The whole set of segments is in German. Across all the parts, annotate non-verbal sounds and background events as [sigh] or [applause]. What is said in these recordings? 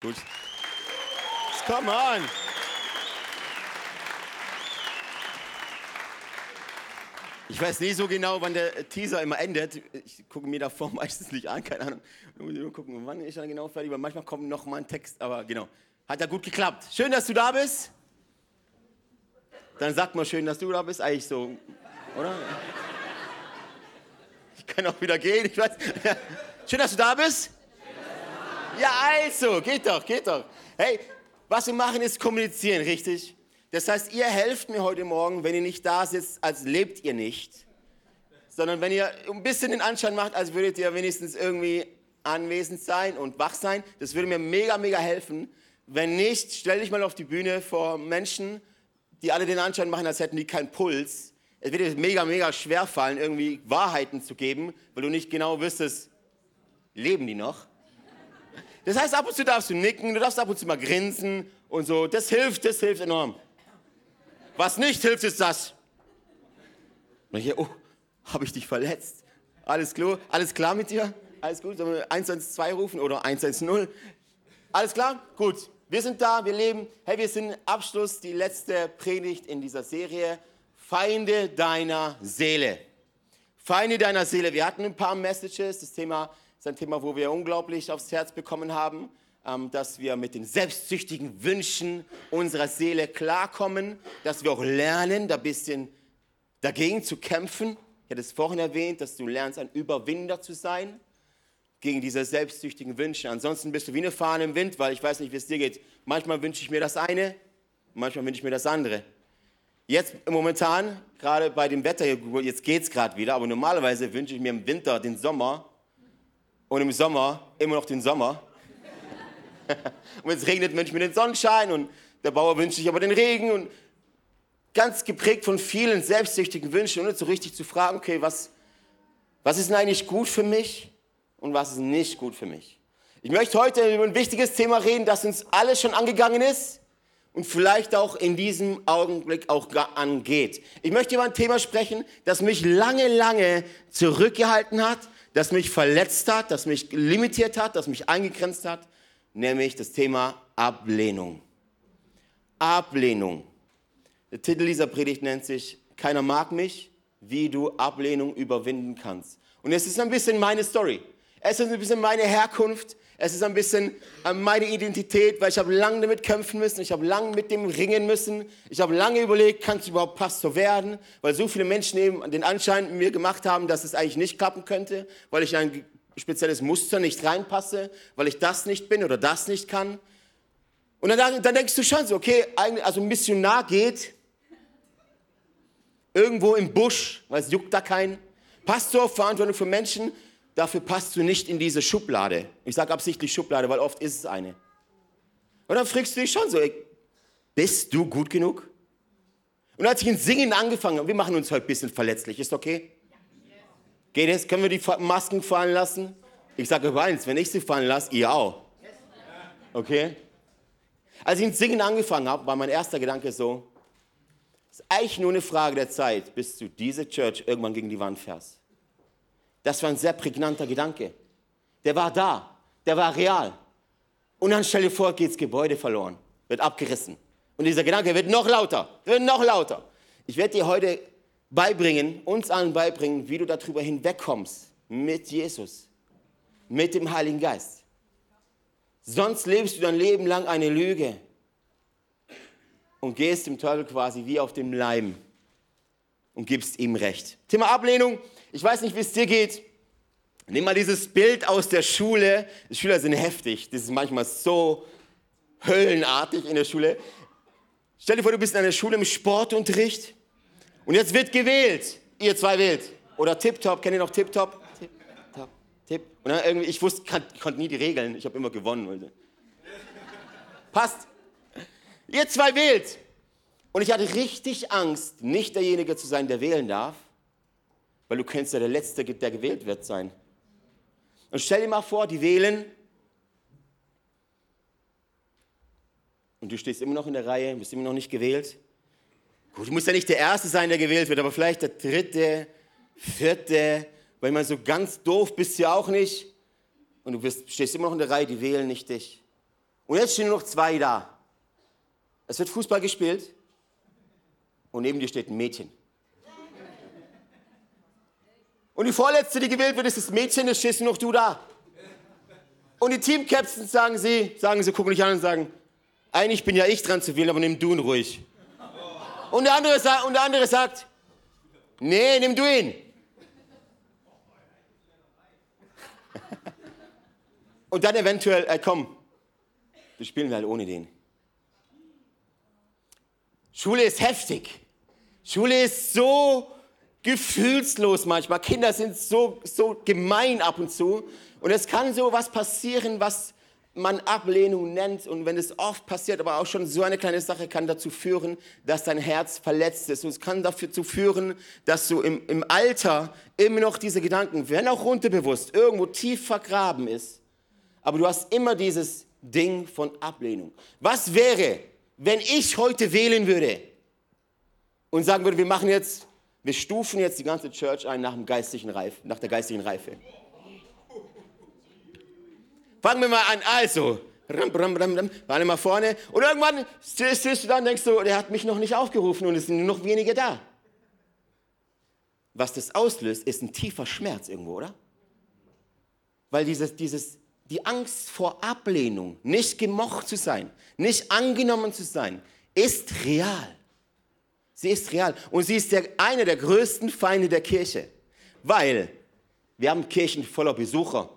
Gut. Come on. Ich weiß nicht so genau, wann der Teaser immer endet. Ich gucke mir davor [laughs] meistens nicht an, keine Ahnung. Ich muss nur gucken, wann ist er genau fertig, weil manchmal kommt noch mal ein Text, aber genau. Hat ja gut geklappt. Schön, dass du da bist. Dann sagt mal schön, dass du da bist. Eigentlich so, oder? Ich kann auch wieder gehen, ich weiß. [laughs] Schön, dass du da bist. Ja, also, geht doch, geht doch. Hey, was wir machen ist kommunizieren, richtig? Das heißt, ihr helft mir heute Morgen, wenn ihr nicht da sitzt, als lebt ihr nicht, sondern wenn ihr ein bisschen den Anschein macht, als würdet ihr wenigstens irgendwie anwesend sein und wach sein. Das würde mir mega, mega helfen. Wenn nicht, stell dich mal auf die Bühne vor Menschen, die alle den Anschein machen, als hätten die keinen Puls. Es wird dir mega, mega schwer fallen, irgendwie Wahrheiten zu geben, weil du nicht genau wüsstest, leben die noch? Das heißt, ab und zu darfst du nicken, du darfst ab und zu mal grinsen und so. Das hilft, das hilft enorm. Was nicht hilft, ist das. Und ich, oh, habe ich dich verletzt? Alles klar, alles klar mit dir? Alles gut? Sollen wir 112 rufen oder 110? Alles klar? Gut. Wir sind da, wir leben. Hey, wir sind Abschluss, die letzte Predigt in dieser Serie. Feinde deiner Seele. Feinde deiner Seele. Wir hatten ein paar Messages. Das Thema ist ein Thema, wo wir unglaublich aufs Herz bekommen haben, ähm, dass wir mit den selbstsüchtigen Wünschen unserer Seele klarkommen, dass wir auch lernen, da ein bisschen dagegen zu kämpfen. Ich hatte es vorhin erwähnt, dass du lernst, ein Überwinder zu sein gegen diese selbstsüchtigen Wünsche. Ansonsten bist du wie eine Fahne im Wind, weil ich weiß nicht, wie es dir geht. Manchmal wünsche ich mir das eine, manchmal wünsche ich mir das andere. Jetzt momentan, gerade bei dem Wetter, jetzt geht es gerade wieder, aber normalerweise wünsche ich mir im Winter den Sommer und im Sommer immer noch den Sommer. [laughs] und wenn es regnet, wünsche ich mir den Sonnenschein und der Bauer wünscht sich aber den Regen und ganz geprägt von vielen selbstsüchtigen Wünschen, ohne so richtig zu fragen, okay, was, was ist denn eigentlich gut für mich und was ist nicht gut für mich. Ich möchte heute über ein wichtiges Thema reden, das uns alles schon angegangen ist und vielleicht auch in diesem Augenblick auch angeht. Ich möchte über ein Thema sprechen, das mich lange, lange zurückgehalten hat, das mich verletzt hat, das mich limitiert hat, das mich eingegrenzt hat, nämlich das Thema Ablehnung. Ablehnung. Der Titel dieser Predigt nennt sich Keiner mag mich, wie du Ablehnung überwinden kannst. Und es ist ein bisschen meine Story. Es ist ein bisschen meine Herkunft. Es ist ein bisschen meine Identität, weil ich habe lange damit kämpfen müssen. Ich habe lange mit dem ringen müssen. Ich habe lange überlegt, kannst du überhaupt Pastor werden? Weil so viele Menschen eben den Anschein mir gemacht haben, dass es eigentlich nicht klappen könnte, weil ich in ein spezielles Muster nicht reinpasse, weil ich das nicht bin oder das nicht kann. Und dann, dann denkst du schon so, okay, also Missionar geht irgendwo im Busch, weil es juckt da keinen. Pastor, Verantwortung für Menschen, dafür passt du nicht in diese Schublade. Ich sage absichtlich Schublade, weil oft ist es eine. Und dann fragst du dich schon so, bist du gut genug? Und als ich in Singen angefangen habe, wir machen uns heute ein bisschen verletzlich, ist okay? Geht es? Können wir die Masken fallen lassen? Ich sage über eins, wenn ich sie fallen lasse, ihr auch. Okay? Als ich in Singen angefangen habe, war mein erster Gedanke so, es ist eigentlich nur eine Frage der Zeit, bis du diese Church irgendwann gegen die Wand fährst. Das war ein sehr prägnanter Gedanke. Der war da, der war real. Und dann stell dir vor, geht das Gebäude verloren, wird abgerissen. Und dieser Gedanke wird noch lauter, wird noch lauter. Ich werde dir heute beibringen, uns allen beibringen, wie du darüber hinwegkommst mit Jesus, mit dem Heiligen Geist. Sonst lebst du dein Leben lang eine Lüge und gehst dem Teufel quasi wie auf dem Leim und gibst ihm Recht. Thema Ablehnung ich weiß nicht, wie es dir geht. Nimm mal dieses Bild aus der Schule. Die Schüler sind heftig. Das ist manchmal so höllenartig in der Schule. Stell dir vor, du bist in einer Schule im Sportunterricht und jetzt wird gewählt. Ihr zwei wählt. Oder Tip-Top. Kennt ihr noch Tip-Top? Tip-Top. Tip. Und dann irgendwie, ich wusste, ich konnte nie die Regeln. Ich habe immer gewonnen. Passt. Ihr zwei wählt. Und ich hatte richtig Angst, nicht derjenige zu sein, der wählen darf, weil du könntest ja der Letzte, der gewählt wird sein. Und stell dir mal vor, die wählen und du stehst immer noch in der Reihe, bist immer noch nicht gewählt. Gut, du musst ja nicht der Erste sein, der gewählt wird, aber vielleicht der Dritte, Vierte, weil man so ganz doof bist du ja auch nicht. Und du bist, stehst immer noch in der Reihe, die wählen nicht dich. Und jetzt stehen nur noch zwei da. Es wird Fußball gespielt und neben dir steht ein Mädchen. Und die vorletzte, die gewählt wird, ist das Mädchen, das stehst nur noch du da. Und die Teamcaptains sagen sie, sagen sie, gucken dich an und sagen, eigentlich bin ja ich dran zu wählen, aber nimm du ihn ruhig. Und der andere, und der andere sagt, nee, nimm du ihn. [laughs] Und dann eventuell, äh, komm, wir spielen halt ohne den. Schule ist heftig. Schule ist so gefühlslos manchmal. Kinder sind so, so gemein ab und zu. Und es kann so was passieren, was man Ablehnung nennt. Und wenn es oft passiert, aber auch schon so eine kleine Sache kann dazu führen, dass dein Herz verletzt ist. Und es kann dazu führen, dass du im, im Alter immer noch diese Gedanken, wenn auch unterbewusst, irgendwo tief vergraben ist. Aber du hast immer dieses Ding von Ablehnung. Was wäre, wenn ich heute wählen würde und sagen würde, wir machen jetzt, wir stufen jetzt die ganze Church ein nach, dem geistlichen Reife, nach der geistlichen Reife. Fangen wir mal an. Also, ram, ram, ram, ram, alle mal vorne. Und irgendwann stehst du da und denkst du, der hat mich noch nicht aufgerufen und es sind nur noch wenige da. Was das auslöst, ist ein tiefer Schmerz irgendwo, oder? Weil dieses, dieses, die Angst vor Ablehnung, nicht gemocht zu sein, nicht angenommen zu sein, ist real. Sie ist real. Und sie ist der, eine der größten Feinde der Kirche. Weil wir haben Kirchen voller Besucher.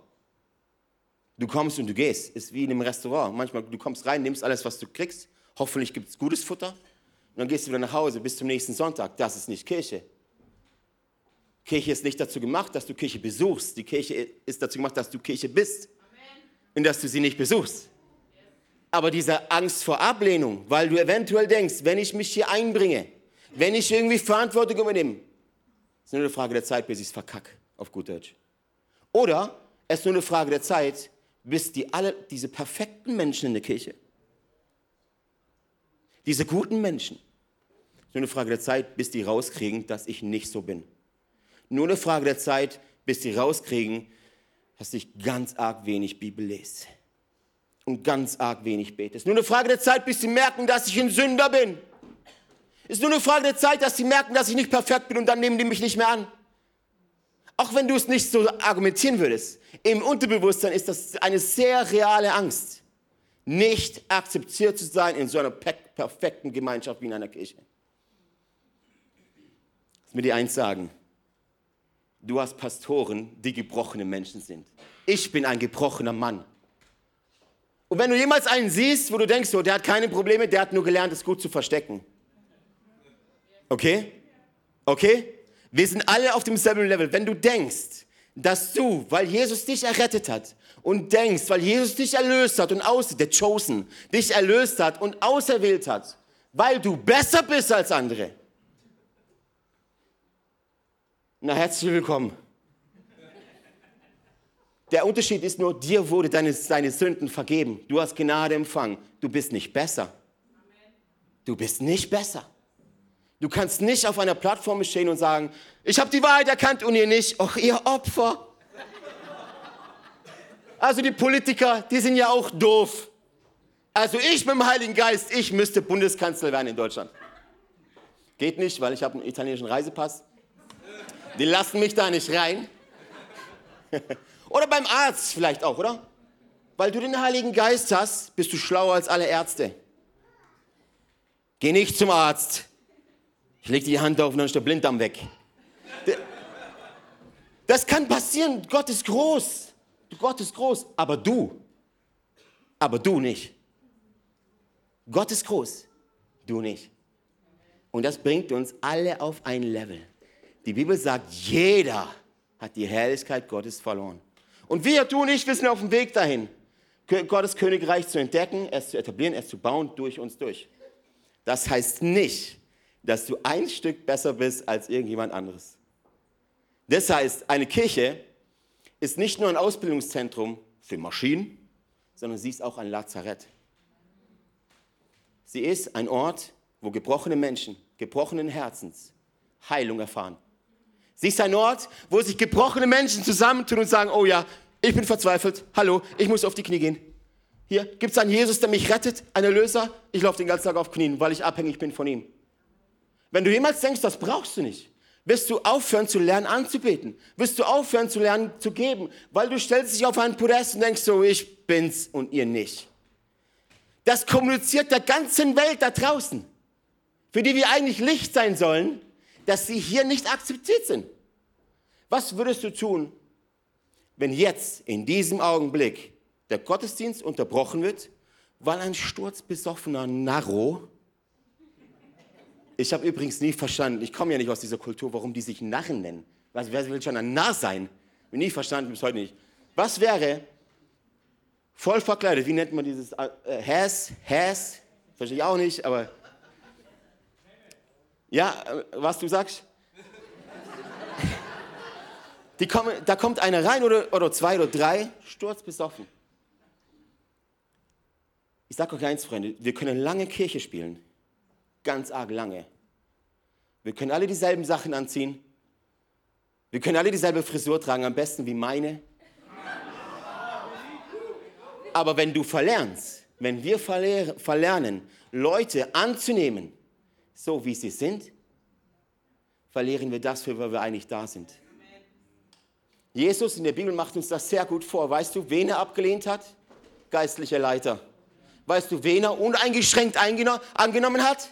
Du kommst und du gehst. Ist wie in einem Restaurant. Manchmal, du kommst rein, nimmst alles, was du kriegst. Hoffentlich gibt es gutes Futter. Und dann gehst du wieder nach Hause bis zum nächsten Sonntag. Das ist nicht Kirche. Kirche ist nicht dazu gemacht, dass du Kirche besuchst. Die Kirche ist dazu gemacht, dass du Kirche bist. Amen. Und dass du sie nicht besuchst. Aber diese Angst vor Ablehnung, weil du eventuell denkst, wenn ich mich hier einbringe, wenn ich irgendwie Verantwortung übernehme, ist nur eine Frage der Zeit, bis ich es verkacke, auf gut Deutsch. Oder es ist nur eine Frage der Zeit, bis die alle, diese perfekten Menschen in der Kirche, diese guten Menschen, nur eine Frage der Zeit, bis die rauskriegen, dass ich nicht so bin. Nur eine Frage der Zeit, bis die rauskriegen, dass ich ganz arg wenig Bibel lese und ganz arg wenig bete. Es ist nur eine Frage der Zeit, bis sie merken, dass ich ein Sünder bin. Ist nur eine Frage der Zeit, dass sie merken, dass ich nicht perfekt bin und dann nehmen die mich nicht mehr an. Auch wenn du es nicht so argumentieren würdest, im Unterbewusstsein ist das eine sehr reale Angst, nicht akzeptiert zu sein in so einer perfekten Gemeinschaft wie in einer Kirche. Lass mir dir eins sagen. Du hast Pastoren, die gebrochene Menschen sind. Ich bin ein gebrochener Mann. Und wenn du jemals einen siehst, wo du denkst, so, der hat keine Probleme, der hat nur gelernt, es gut zu verstecken. Okay? Okay? Wir sind alle auf demselben Level. Wenn du denkst, dass du, weil Jesus dich errettet hat und denkst, weil Jesus dich erlöst hat und aus, der Chosen, dich erlöst hat und auserwählt hat, weil du besser bist als andere. Na, herzlich willkommen. Der Unterschied ist nur, dir wurde deine, deine Sünden vergeben. Du hast Gnade empfangen. Du bist nicht besser. Du bist nicht besser. Du kannst nicht auf einer Plattform stehen und sagen, ich habe die Wahrheit erkannt und ihr nicht. Och, ihr Opfer. Also die Politiker, die sind ja auch doof. Also ich mit dem Heiligen Geist, ich müsste Bundeskanzler werden in Deutschland. Geht nicht, weil ich habe einen italienischen Reisepass. Die lassen mich da nicht rein. [laughs] oder beim Arzt vielleicht auch, oder? Weil du den Heiligen Geist hast, bist du schlauer als alle Ärzte. Geh nicht zum Arzt. Ich lege die Hand auf und dann ist der Blinddarm weg. Das kann passieren. Gott ist groß. Gott ist groß. Aber du, aber du nicht. Gott ist groß. Du nicht. Und das bringt uns alle auf ein Level. Die Bibel sagt, jeder hat die Herrlichkeit Gottes verloren. Und wir, du und ich, wir sind auf dem Weg dahin, Gottes Königreich zu entdecken, es zu etablieren, es zu bauen, durch uns durch. Das heißt nicht, dass du ein Stück besser bist als irgendjemand anderes. Das heißt, eine Kirche ist nicht nur ein Ausbildungszentrum für Maschinen, sondern sie ist auch ein Lazarett. Sie ist ein Ort, wo gebrochene Menschen, gebrochenen Herzens Heilung erfahren. Sie ist ein Ort, wo sich gebrochene Menschen zusammentun und sagen, oh ja, ich bin verzweifelt, hallo, ich muss auf die Knie gehen. Hier, gibt es einen Jesus, der mich rettet, einen Erlöser? Ich laufe den ganzen Tag auf Knien, weil ich abhängig bin von ihm. Wenn du jemals denkst, das brauchst du nicht, wirst du aufhören zu lernen anzubeten. Wirst du aufhören zu lernen zu geben, weil du stellst dich auf einen Podest und denkst so, ich bin's und ihr nicht. Das kommuniziert der ganzen Welt da draußen, für die wir eigentlich Licht sein sollen, dass sie hier nicht akzeptiert sind. Was würdest du tun, wenn jetzt in diesem Augenblick der Gottesdienst unterbrochen wird, weil ein sturzbesoffener Narro, ich habe übrigens nie verstanden, ich komme ja nicht aus dieser Kultur, warum die sich Narren nennen. Was, wer will schon ein Narr sein? Bin nie verstanden, bis heute nicht. Was wäre voll verkleidet, wie nennt man dieses äh, Has, Has, verstehe ich auch nicht, aber ja, äh, was du sagst? Die kommen, da kommt einer rein oder, oder zwei oder drei, sturzbesoffen. Ich sage euch eins, Freunde, wir können lange Kirche spielen, ganz arg lange. Wir können alle dieselben Sachen anziehen. Wir können alle dieselbe Frisur tragen, am besten wie meine. Aber wenn du verlernst, wenn wir verlernen, Leute anzunehmen, so wie sie sind, verlieren wir das, für was wir eigentlich da sind. Jesus in der Bibel macht uns das sehr gut vor. Weißt du, wen er abgelehnt hat? Geistliche Leiter. Weißt du, wen er uneingeschränkt angenommen hat?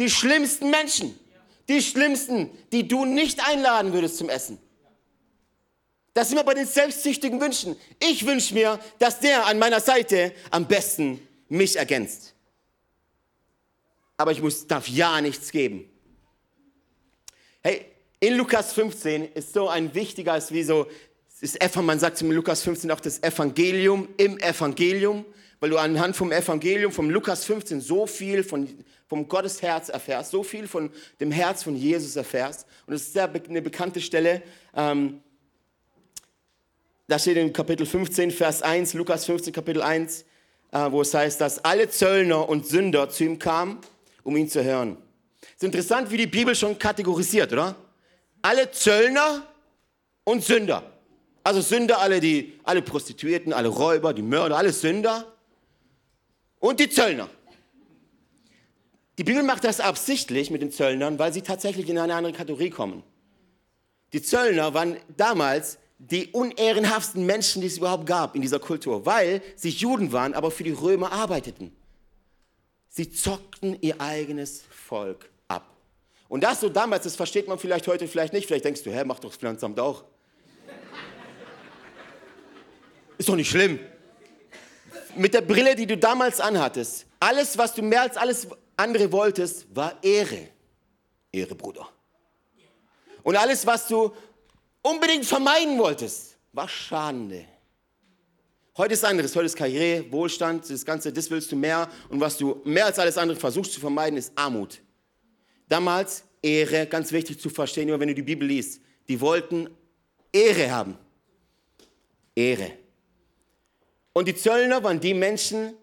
Die schlimmsten Menschen. Die schlimmsten, die du nicht einladen würdest zum Essen. Das sind wir bei den selbstsüchtigen Wünschen. Ich wünsche mir, dass der an meiner Seite am besten mich ergänzt. Aber ich muss, darf ja nichts geben. Hey, in Lukas 15 ist so ein wichtiger, ist wie so, ist man sagt in Lukas 15 auch das Evangelium im Evangelium, weil du anhand vom Evangelium, vom Lukas 15 so viel von, vom Gottes Herz erfährst, so viel von dem Herz von Jesus erfährst. Und es ist sehr eine bekannte Stelle. Ähm, da steht in Kapitel 15, Vers 1, Lukas 15, Kapitel 1, äh, wo es heißt, dass alle Zöllner und Sünder zu ihm kamen, um ihn zu hören. Es ist interessant, wie die Bibel schon kategorisiert, oder? alle Zöllner und Sünder. Also Sünder, alle, die, alle Prostituierten, alle Räuber, die Mörder, alle Sünder und die Zöllner. Die Bibel macht das absichtlich mit den Zöllnern, weil sie tatsächlich in eine andere Kategorie kommen. Die Zöllner waren damals die unehrenhaftsten Menschen, die es überhaupt gab in dieser Kultur, weil sie Juden waren, aber für die Römer arbeiteten. Sie zockten ihr eigenes Volk und das so damals, das versteht man vielleicht heute vielleicht nicht. Vielleicht denkst du, hä, macht doch das Finanzamt auch. Ist doch nicht schlimm. Mit der Brille, die du damals anhattest, alles, was du mehr als alles andere wolltest, war Ehre. Ehre, Bruder. Und alles, was du unbedingt vermeiden wolltest, war Schande. Heute ist anderes, heute ist Karriere, Wohlstand, das Ganze, das willst du mehr. Und was du mehr als alles andere versuchst zu vermeiden, ist Armut. Damals Ehre, ganz wichtig zu verstehen, immer wenn du die Bibel liest. Die wollten Ehre haben. Ehre. Und die Zöllner waren die Menschen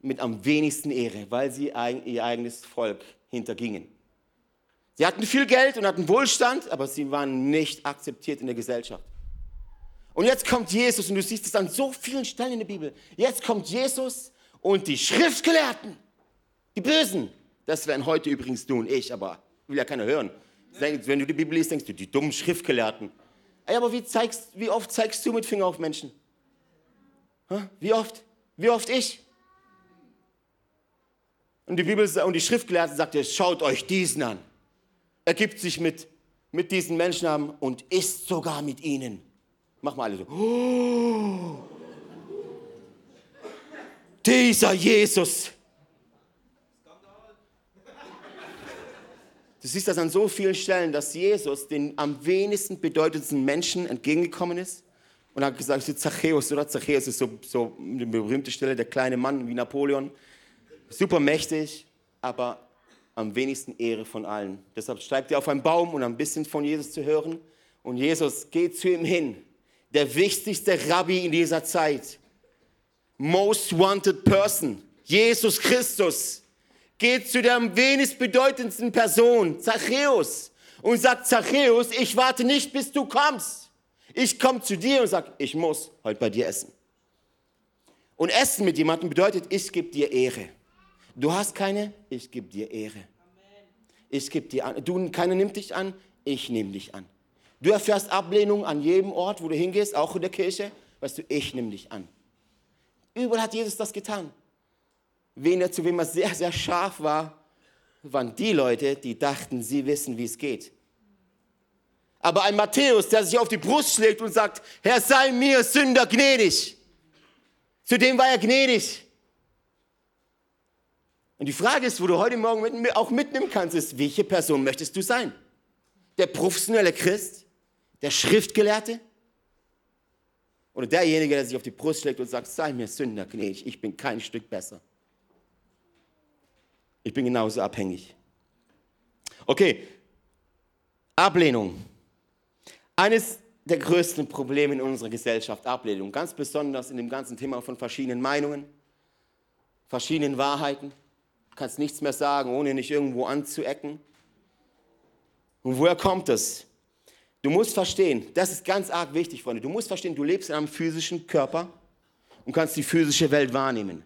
mit am wenigsten Ehre, weil sie ihr eigenes Volk hintergingen. Sie hatten viel Geld und hatten Wohlstand, aber sie waren nicht akzeptiert in der Gesellschaft. Und jetzt kommt Jesus, und du siehst es an so vielen Stellen in der Bibel. Jetzt kommt Jesus und die Schriftgelehrten, die Bösen, das wären heute übrigens du und ich, aber will ja keiner hören. Wenn du die Bibel liest, denkst du, die dummen Schriftgelehrten. Ey, aber wie, zeigst, wie oft zeigst du mit Finger auf Menschen? Wie oft? Wie oft ich? Und die Bibel und die Schriftgelehrten sagt, schaut euch diesen an. Er gibt sich mit, mit diesen Menschen an und isst sogar mit ihnen. Mach mal alle so. Oh, [gasps] dieser Jesus, Du siehst das an so vielen Stellen, dass Jesus den am wenigsten bedeutendsten Menschen entgegengekommen ist und hat gesagt, Zachäus, oder? Zachäus ist so, so eine berühmte Stelle, der kleine Mann wie Napoleon, super mächtig, aber am wenigsten Ehre von allen. Deshalb steigt er auf einen Baum, um ein bisschen von Jesus zu hören. Und Jesus geht zu ihm hin, der wichtigste Rabbi in dieser Zeit, most wanted person, Jesus Christus. Geht zu der am wenigst bedeutendsten Person, Zachäus, und sagt, Zachäus, ich warte nicht, bis du kommst. Ich komme zu dir und sage, ich muss heute bei dir essen. Und Essen mit jemandem bedeutet, ich gebe dir Ehre. Du hast keine, ich gebe dir Ehre. Ich gebe dir an. Du, keiner nimmt dich an, ich nehme dich an. Du erfährst Ablehnung an jedem Ort, wo du hingehst, auch in der Kirche. Weißt du, ich nehme dich an. Überall hat Jesus das getan. Wen er, zu wem er sehr, sehr scharf war, waren die Leute, die dachten, sie wissen, wie es geht. Aber ein Matthäus, der sich auf die Brust schlägt und sagt, Herr, sei mir Sünder gnädig. Zu dem war er gnädig. Und die Frage ist, wo du heute Morgen auch mitnehmen kannst, ist, welche Person möchtest du sein? Der professionelle Christ? Der Schriftgelehrte? Oder derjenige, der sich auf die Brust schlägt und sagt, sei mir Sünder gnädig, ich bin kein Stück besser. Ich bin genauso abhängig. Okay, Ablehnung. Eines der größten Probleme in unserer Gesellschaft, Ablehnung, ganz besonders in dem ganzen Thema von verschiedenen Meinungen, verschiedenen Wahrheiten. Du kannst nichts mehr sagen, ohne nicht irgendwo anzuecken. Und woher kommt das? Du musst verstehen, das ist ganz arg wichtig, Freunde. Du musst verstehen, du lebst in einem physischen Körper und kannst die physische Welt wahrnehmen.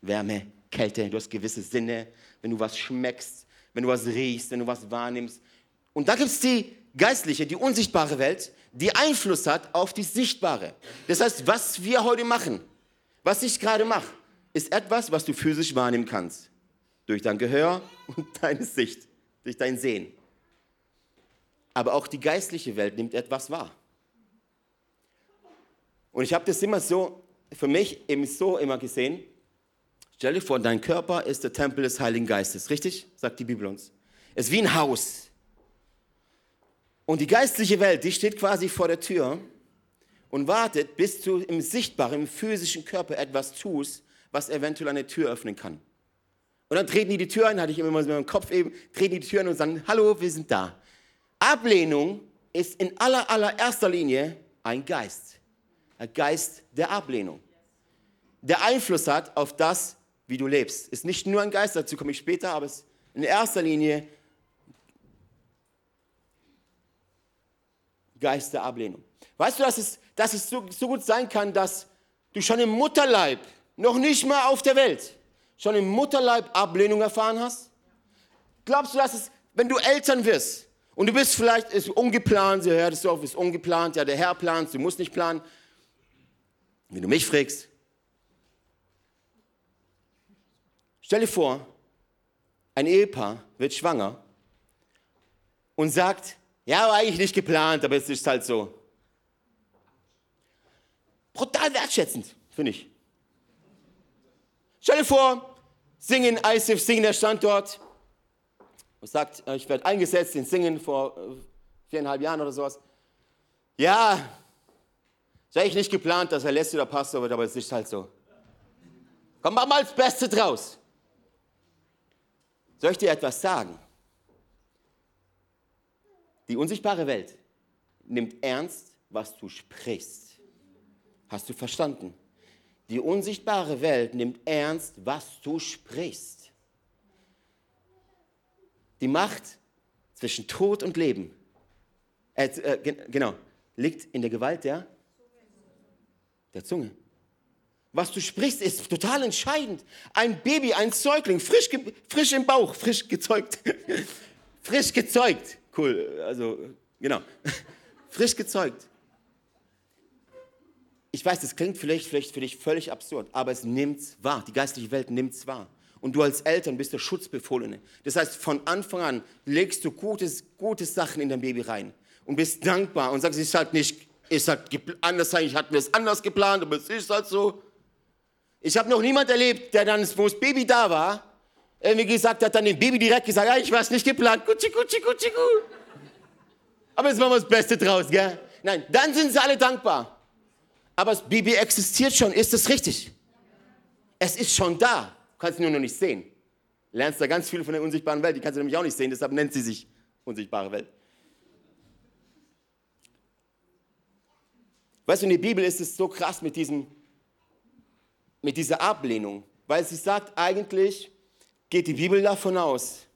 Wärme, Kälte, du hast gewisse Sinne, wenn du was schmeckst, wenn du was riechst, wenn du was wahrnimmst. Und da gibt es die geistliche, die unsichtbare Welt, die Einfluss hat auf die sichtbare. Das heißt, was wir heute machen, was ich gerade mache, ist etwas, was du physisch wahrnehmen kannst. Durch dein Gehör und [laughs] deine Sicht, durch dein Sehen. Aber auch die geistliche Welt nimmt etwas wahr. Und ich habe das immer so, für mich eben so immer gesehen. Stell dir vor, dein Körper ist der Tempel des Heiligen Geistes, richtig? Sagt die Bibel uns. Es ist wie ein Haus. Und die geistliche Welt, die steht quasi vor der Tür und wartet, bis du im sichtbaren, im physischen Körper etwas tust, was eventuell eine Tür öffnen kann. Und dann treten die die Tür ein, hatte ich immer so meinem Kopf eben, treten die die Tür ein und sagen, hallo, wir sind da. Ablehnung ist in aller, allererster Linie ein Geist. Ein Geist der Ablehnung. Der Einfluss hat auf das, wie du lebst. Ist nicht nur ein Geist, dazu komme ich später, aber es ist in erster Linie Geist der Ablehnung. Weißt du, dass es, dass es so, so gut sein kann, dass du schon im Mutterleib, noch nicht mal auf der Welt, schon im Mutterleib Ablehnung erfahren hast? Glaubst du, dass es, wenn du Eltern wirst, und du bist vielleicht ist ungeplant, sie hört es auf, ist ungeplant, ja, der Herr plant, du musst nicht planen. Wenn du mich fragst, stell dir vor, ein Ehepaar wird schwanger und sagt, ja, war eigentlich nicht geplant, aber es ist halt so. Brutal wertschätzend, finde ich. Stell dir vor, singen ISIF, singen der Standort, und sagt, äh, ich werde eingesetzt in Singen vor äh, viereinhalb Jahren oder sowas. Ja, ist eigentlich nicht geplant, dass er lässt oder Pastor wird, aber es ist halt so. Komm, mach mal das Beste draus. Soll ich dir etwas sagen? Die unsichtbare Welt nimmt ernst, was du sprichst. Hast du verstanden? Die unsichtbare Welt nimmt ernst, was du sprichst. Die Macht zwischen Tod und Leben, äh, äh, genau, liegt in der Gewalt der, der Zunge. Was du sprichst, ist total entscheidend. Ein Baby, ein Säugling, frisch, frisch im Bauch, frisch gezeugt. [laughs] frisch gezeugt. Cool, also genau. [laughs] frisch gezeugt. Ich weiß, das klingt vielleicht, vielleicht für dich völlig absurd, aber es nimmt wahr. Die geistliche Welt nimmt es wahr. Und du als Eltern bist der Schutzbefohlene. Das heißt, von Anfang an legst du gutes, gute Sachen in dein Baby rein und bist dankbar und sagst, es ist halt nicht, ist halt anders sein, ich hatte es anders geplant, aber es ist halt so. Ich habe noch niemand erlebt, der dann, wo das Baby da war, irgendwie gesagt hat, dann dem Baby direkt gesagt, ja, ich war es nicht geplant, gutschi, gutschi, gutschi, gut. Aber jetzt machen wir das Beste draus, gell? Nein, dann sind sie alle dankbar. Aber das Baby existiert schon, ist das richtig? Es ist schon da kannst sie nur noch nicht sehen. Lernst da ganz viel von der unsichtbaren Welt, die kannst du nämlich auch nicht sehen, deshalb nennt sie sich unsichtbare Welt. Weißt du, in der Bibel ist es so krass mit, diesem, mit dieser Ablehnung, weil sie sagt, eigentlich geht die Bibel davon aus,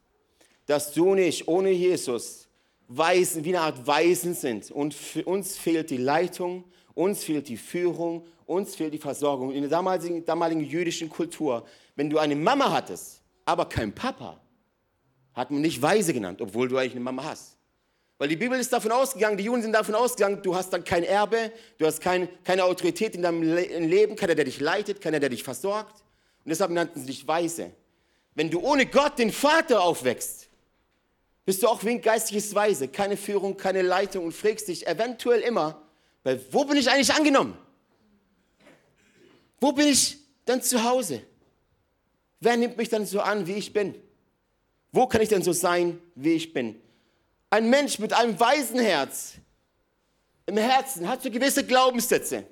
dass du nicht ohne Jesus Weisen, wie eine Art Weisen sind. Und für uns fehlt die Leitung Uns fehlt die Führung, uns fehlt die Versorgung. In der damaligen, damaligen jüdischen Kultur, wenn du eine Mama hattest, aber keinen Papa, hat man nicht weise genannt, obwohl du eigentlich eine Mama hast. Weil die Bibel ist davon ausgegangen, die Juden sind davon ausgegangen, du hast dann kein Erbe, du hast kein, keine Autorität in deinem Leben, keiner, der dich leitet, keiner, der dich versorgt. Und deshalb nannten sie dich Weise. Wenn du ohne Gott den Vater aufwächst, bist du auch wie ein geistiges Weise, keine Führung, keine Leitung und fragst dich eventuell immer, weil wo bin ich eigentlich angenommen? Wo bin ich dann zu Hause? Wer nimmt mich dann so an, wie ich bin? Wo kann ich denn so sein, wie ich bin? Ein Mensch mit einem weisen Herz im Herzen hat so gewisse Glaubenssätze,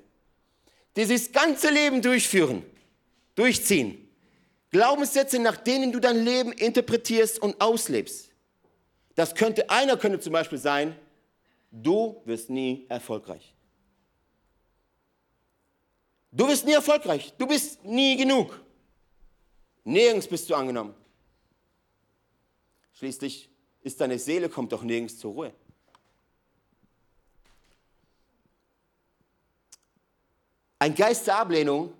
die sich das ganze Leben durchführen, durchziehen. Glaubenssätze, nach denen du dein Leben interpretierst und auslebst. Das könnte, einer könnte zum Beispiel sein, du wirst nie erfolgreich. Du wirst nie erfolgreich. Du bist nie genug. Nirgends bist du angenommen. Schließlich ist deine Seele, kommt doch nirgends zur Ruhe. Ein Geist der Ablehnung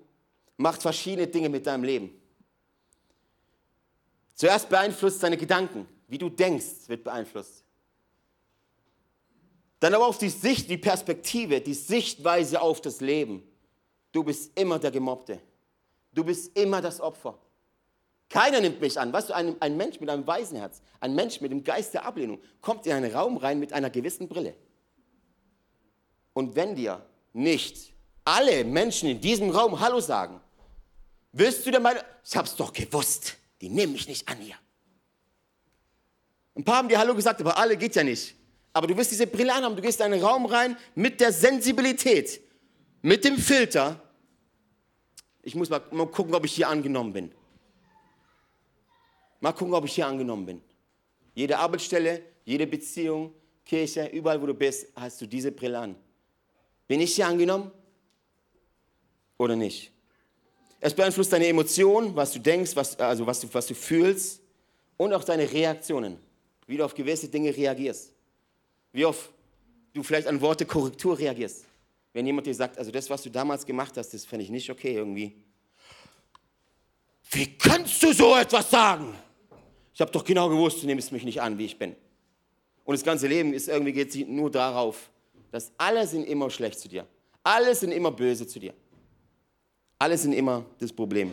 macht verschiedene Dinge mit deinem Leben. Zuerst beeinflusst deine Gedanken. Wie du denkst, wird beeinflusst. Dann aber auf die Sicht, die Perspektive, die Sichtweise auf das Leben. Du bist immer der Gemobbte. Du bist immer das Opfer. Keiner nimmt mich an. Weißt du, ein, ein Mensch mit einem Waisenherz, ein Mensch mit dem Geist der Ablehnung, kommt in einen Raum rein mit einer gewissen Brille. Und wenn dir nicht alle Menschen in diesem Raum Hallo sagen, wirst du der Meinung, ich hab's doch gewusst, die nehmen mich nicht an hier. Ein paar haben dir Hallo gesagt, aber alle geht ja nicht. Aber du wirst diese Brille anhaben, du gehst in einen Raum rein mit der Sensibilität, mit dem Filter. Ich muss mal, mal gucken, ob ich hier angenommen bin. Mal gucken, ob ich hier angenommen bin. Jede Arbeitsstelle, jede Beziehung, Kirche, überall, wo du bist, hast du diese Brille an. Bin ich hier angenommen oder nicht? Es beeinflusst deine Emotionen, was du denkst, was, also was du, was du fühlst und auch deine Reaktionen, wie du auf gewisse Dinge reagierst. Wie oft du vielleicht an Worte Korrektur reagierst. Wenn jemand dir sagt, also das, was du damals gemacht hast, das fände ich nicht okay irgendwie. Wie kannst du so etwas sagen? Ich habe doch genau gewusst, du nimmst mich nicht an, wie ich bin. Und das ganze Leben ist irgendwie geht nur darauf, dass alle sind immer schlecht zu dir. Alle sind immer böse zu dir. Alle sind immer das Problem.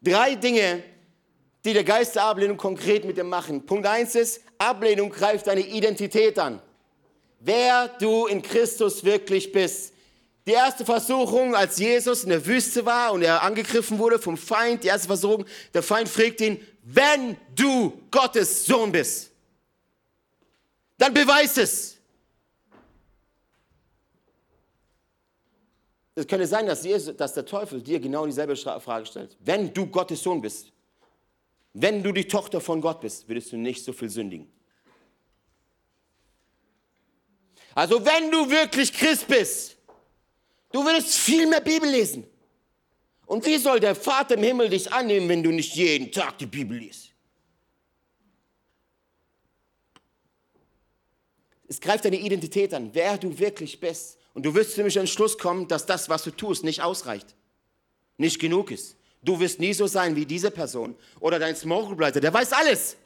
Drei Dinge, die der Geist der Ablehnung konkret mit dir machen. Punkt eins ist, Ablehnung greift deine Identität an wer du in Christus wirklich bist. Die erste Versuchung, als Jesus in der Wüste war und er angegriffen wurde vom Feind, die erste Versuchung, der Feind fragt ihn, wenn du Gottes Sohn bist, dann beweis es. Es könnte sein, dass, Jesus, dass der Teufel dir genau dieselbe Frage stellt. Wenn du Gottes Sohn bist, wenn du die Tochter von Gott bist, würdest du nicht so viel sündigen. Also wenn du wirklich Christ bist, du würdest viel mehr Bibel lesen. Und wie soll der Vater im Himmel dich annehmen, wenn du nicht jeden Tag die Bibel liest? Es greift deine Identität an, wer du wirklich bist. Und du wirst nämlich an den Schluss kommen, dass das, was du tust, nicht ausreicht, nicht genug ist. Du wirst nie so sein wie diese Person oder dein Small Group Leiter, der weiß alles.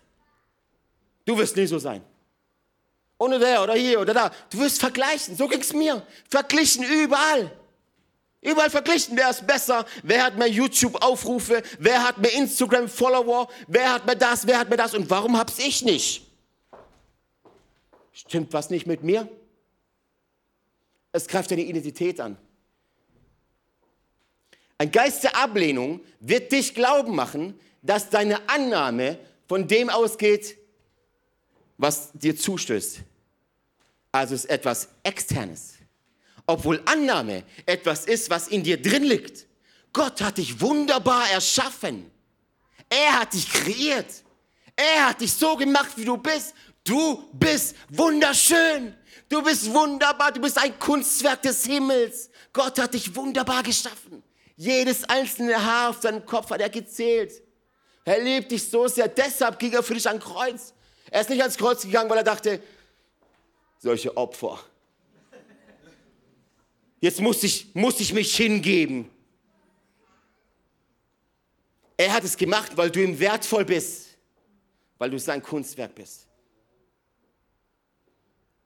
Du wirst nie so sein. Ohne der oder hier oder da. Du wirst vergleichen. So ging es mir. Verglichen überall. Überall verglichen. Wer ist besser? Wer hat mehr YouTube-Aufrufe? Wer hat mehr Instagram-Follower? Wer hat mehr das? Wer hat mehr das? Und warum hab's ich nicht? Stimmt was nicht mit mir? Es greift deine Identität an. Ein Geist der Ablehnung wird dich glauben machen, dass deine Annahme von dem ausgeht, was dir zustößt. Also ist etwas Externes. Obwohl Annahme etwas ist, was in dir drin liegt. Gott hat dich wunderbar erschaffen. Er hat dich kreiert. Er hat dich so gemacht, wie du bist. Du bist wunderschön. Du bist wunderbar. Du bist ein Kunstwerk des Himmels. Gott hat dich wunderbar geschaffen. Jedes einzelne Haar auf seinem Kopf hat er gezählt. Er liebt dich so sehr. Deshalb ging er für dich an Kreuz. Er ist nicht ans Kreuz gegangen, weil er dachte, solche Opfer. Jetzt muss ich, muss ich mich hingeben. Er hat es gemacht, weil du ihm wertvoll bist, weil du sein Kunstwerk bist.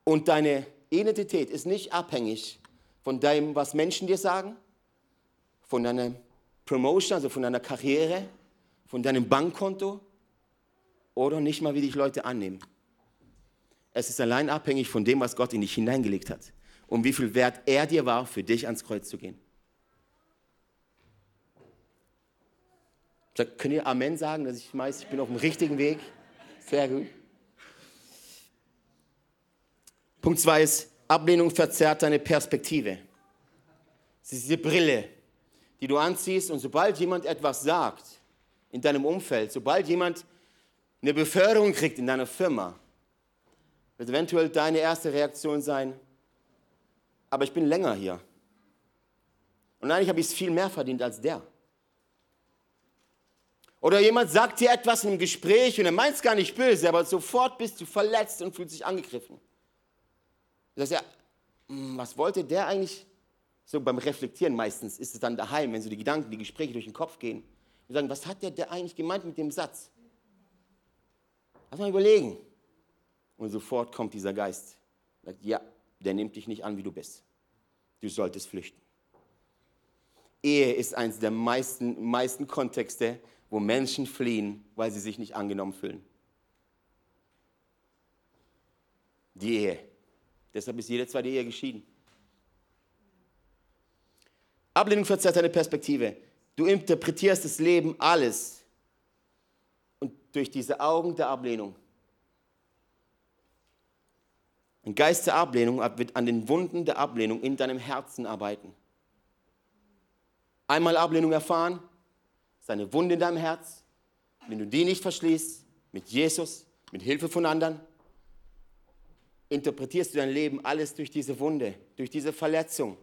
Und deine Identität ist nicht abhängig von dem, was Menschen dir sagen, von deiner Promotion, also von deiner Karriere, von deinem Bankkonto oder nicht mal, wie dich Leute annehmen. Es ist allein abhängig von dem, was Gott in dich hineingelegt hat und wie viel wert er dir war, für dich ans Kreuz zu gehen. Könnt ihr Amen sagen, dass ich weiß, ich bin auf dem richtigen Weg? Sehr gut. Punkt 2 ist, Ablehnung verzerrt deine Perspektive. Es ist diese Brille, die du anziehst und sobald jemand etwas sagt in deinem Umfeld, sobald jemand eine Beförderung kriegt in deiner Firma, wird eventuell deine erste Reaktion sein, aber ich bin länger hier. Und eigentlich habe ich es viel mehr verdient als der. Oder jemand sagt dir etwas in einem Gespräch und er meint es gar nicht böse, aber sofort bist du verletzt und fühlst dich angegriffen. Du sagst ja, hm, was wollte der eigentlich? So beim Reflektieren meistens ist es dann daheim, wenn so die Gedanken, die Gespräche durch den Kopf gehen. Wir sagen, was hat der, der eigentlich gemeint mit dem Satz? Lass mal überlegen. Und sofort kommt dieser Geist. Sagt, ja, der nimmt dich nicht an, wie du bist. Du solltest flüchten. Ehe ist eines der meisten, meisten Kontexte, wo Menschen fliehen, weil sie sich nicht angenommen fühlen. Die Ehe. Deshalb ist jede zweite Ehe geschieden. Ablehnung verzerrt deine Perspektive. Du interpretierst das Leben alles und durch diese Augen der Ablehnung. Ein Geist der Ablehnung wird an den Wunden der Ablehnung in deinem Herzen arbeiten. Einmal Ablehnung erfahren, ist eine Wunde in deinem Herz. Wenn du die nicht verschließt, mit Jesus, mit Hilfe von anderen, interpretierst du dein Leben alles durch diese Wunde, durch diese Verletzung,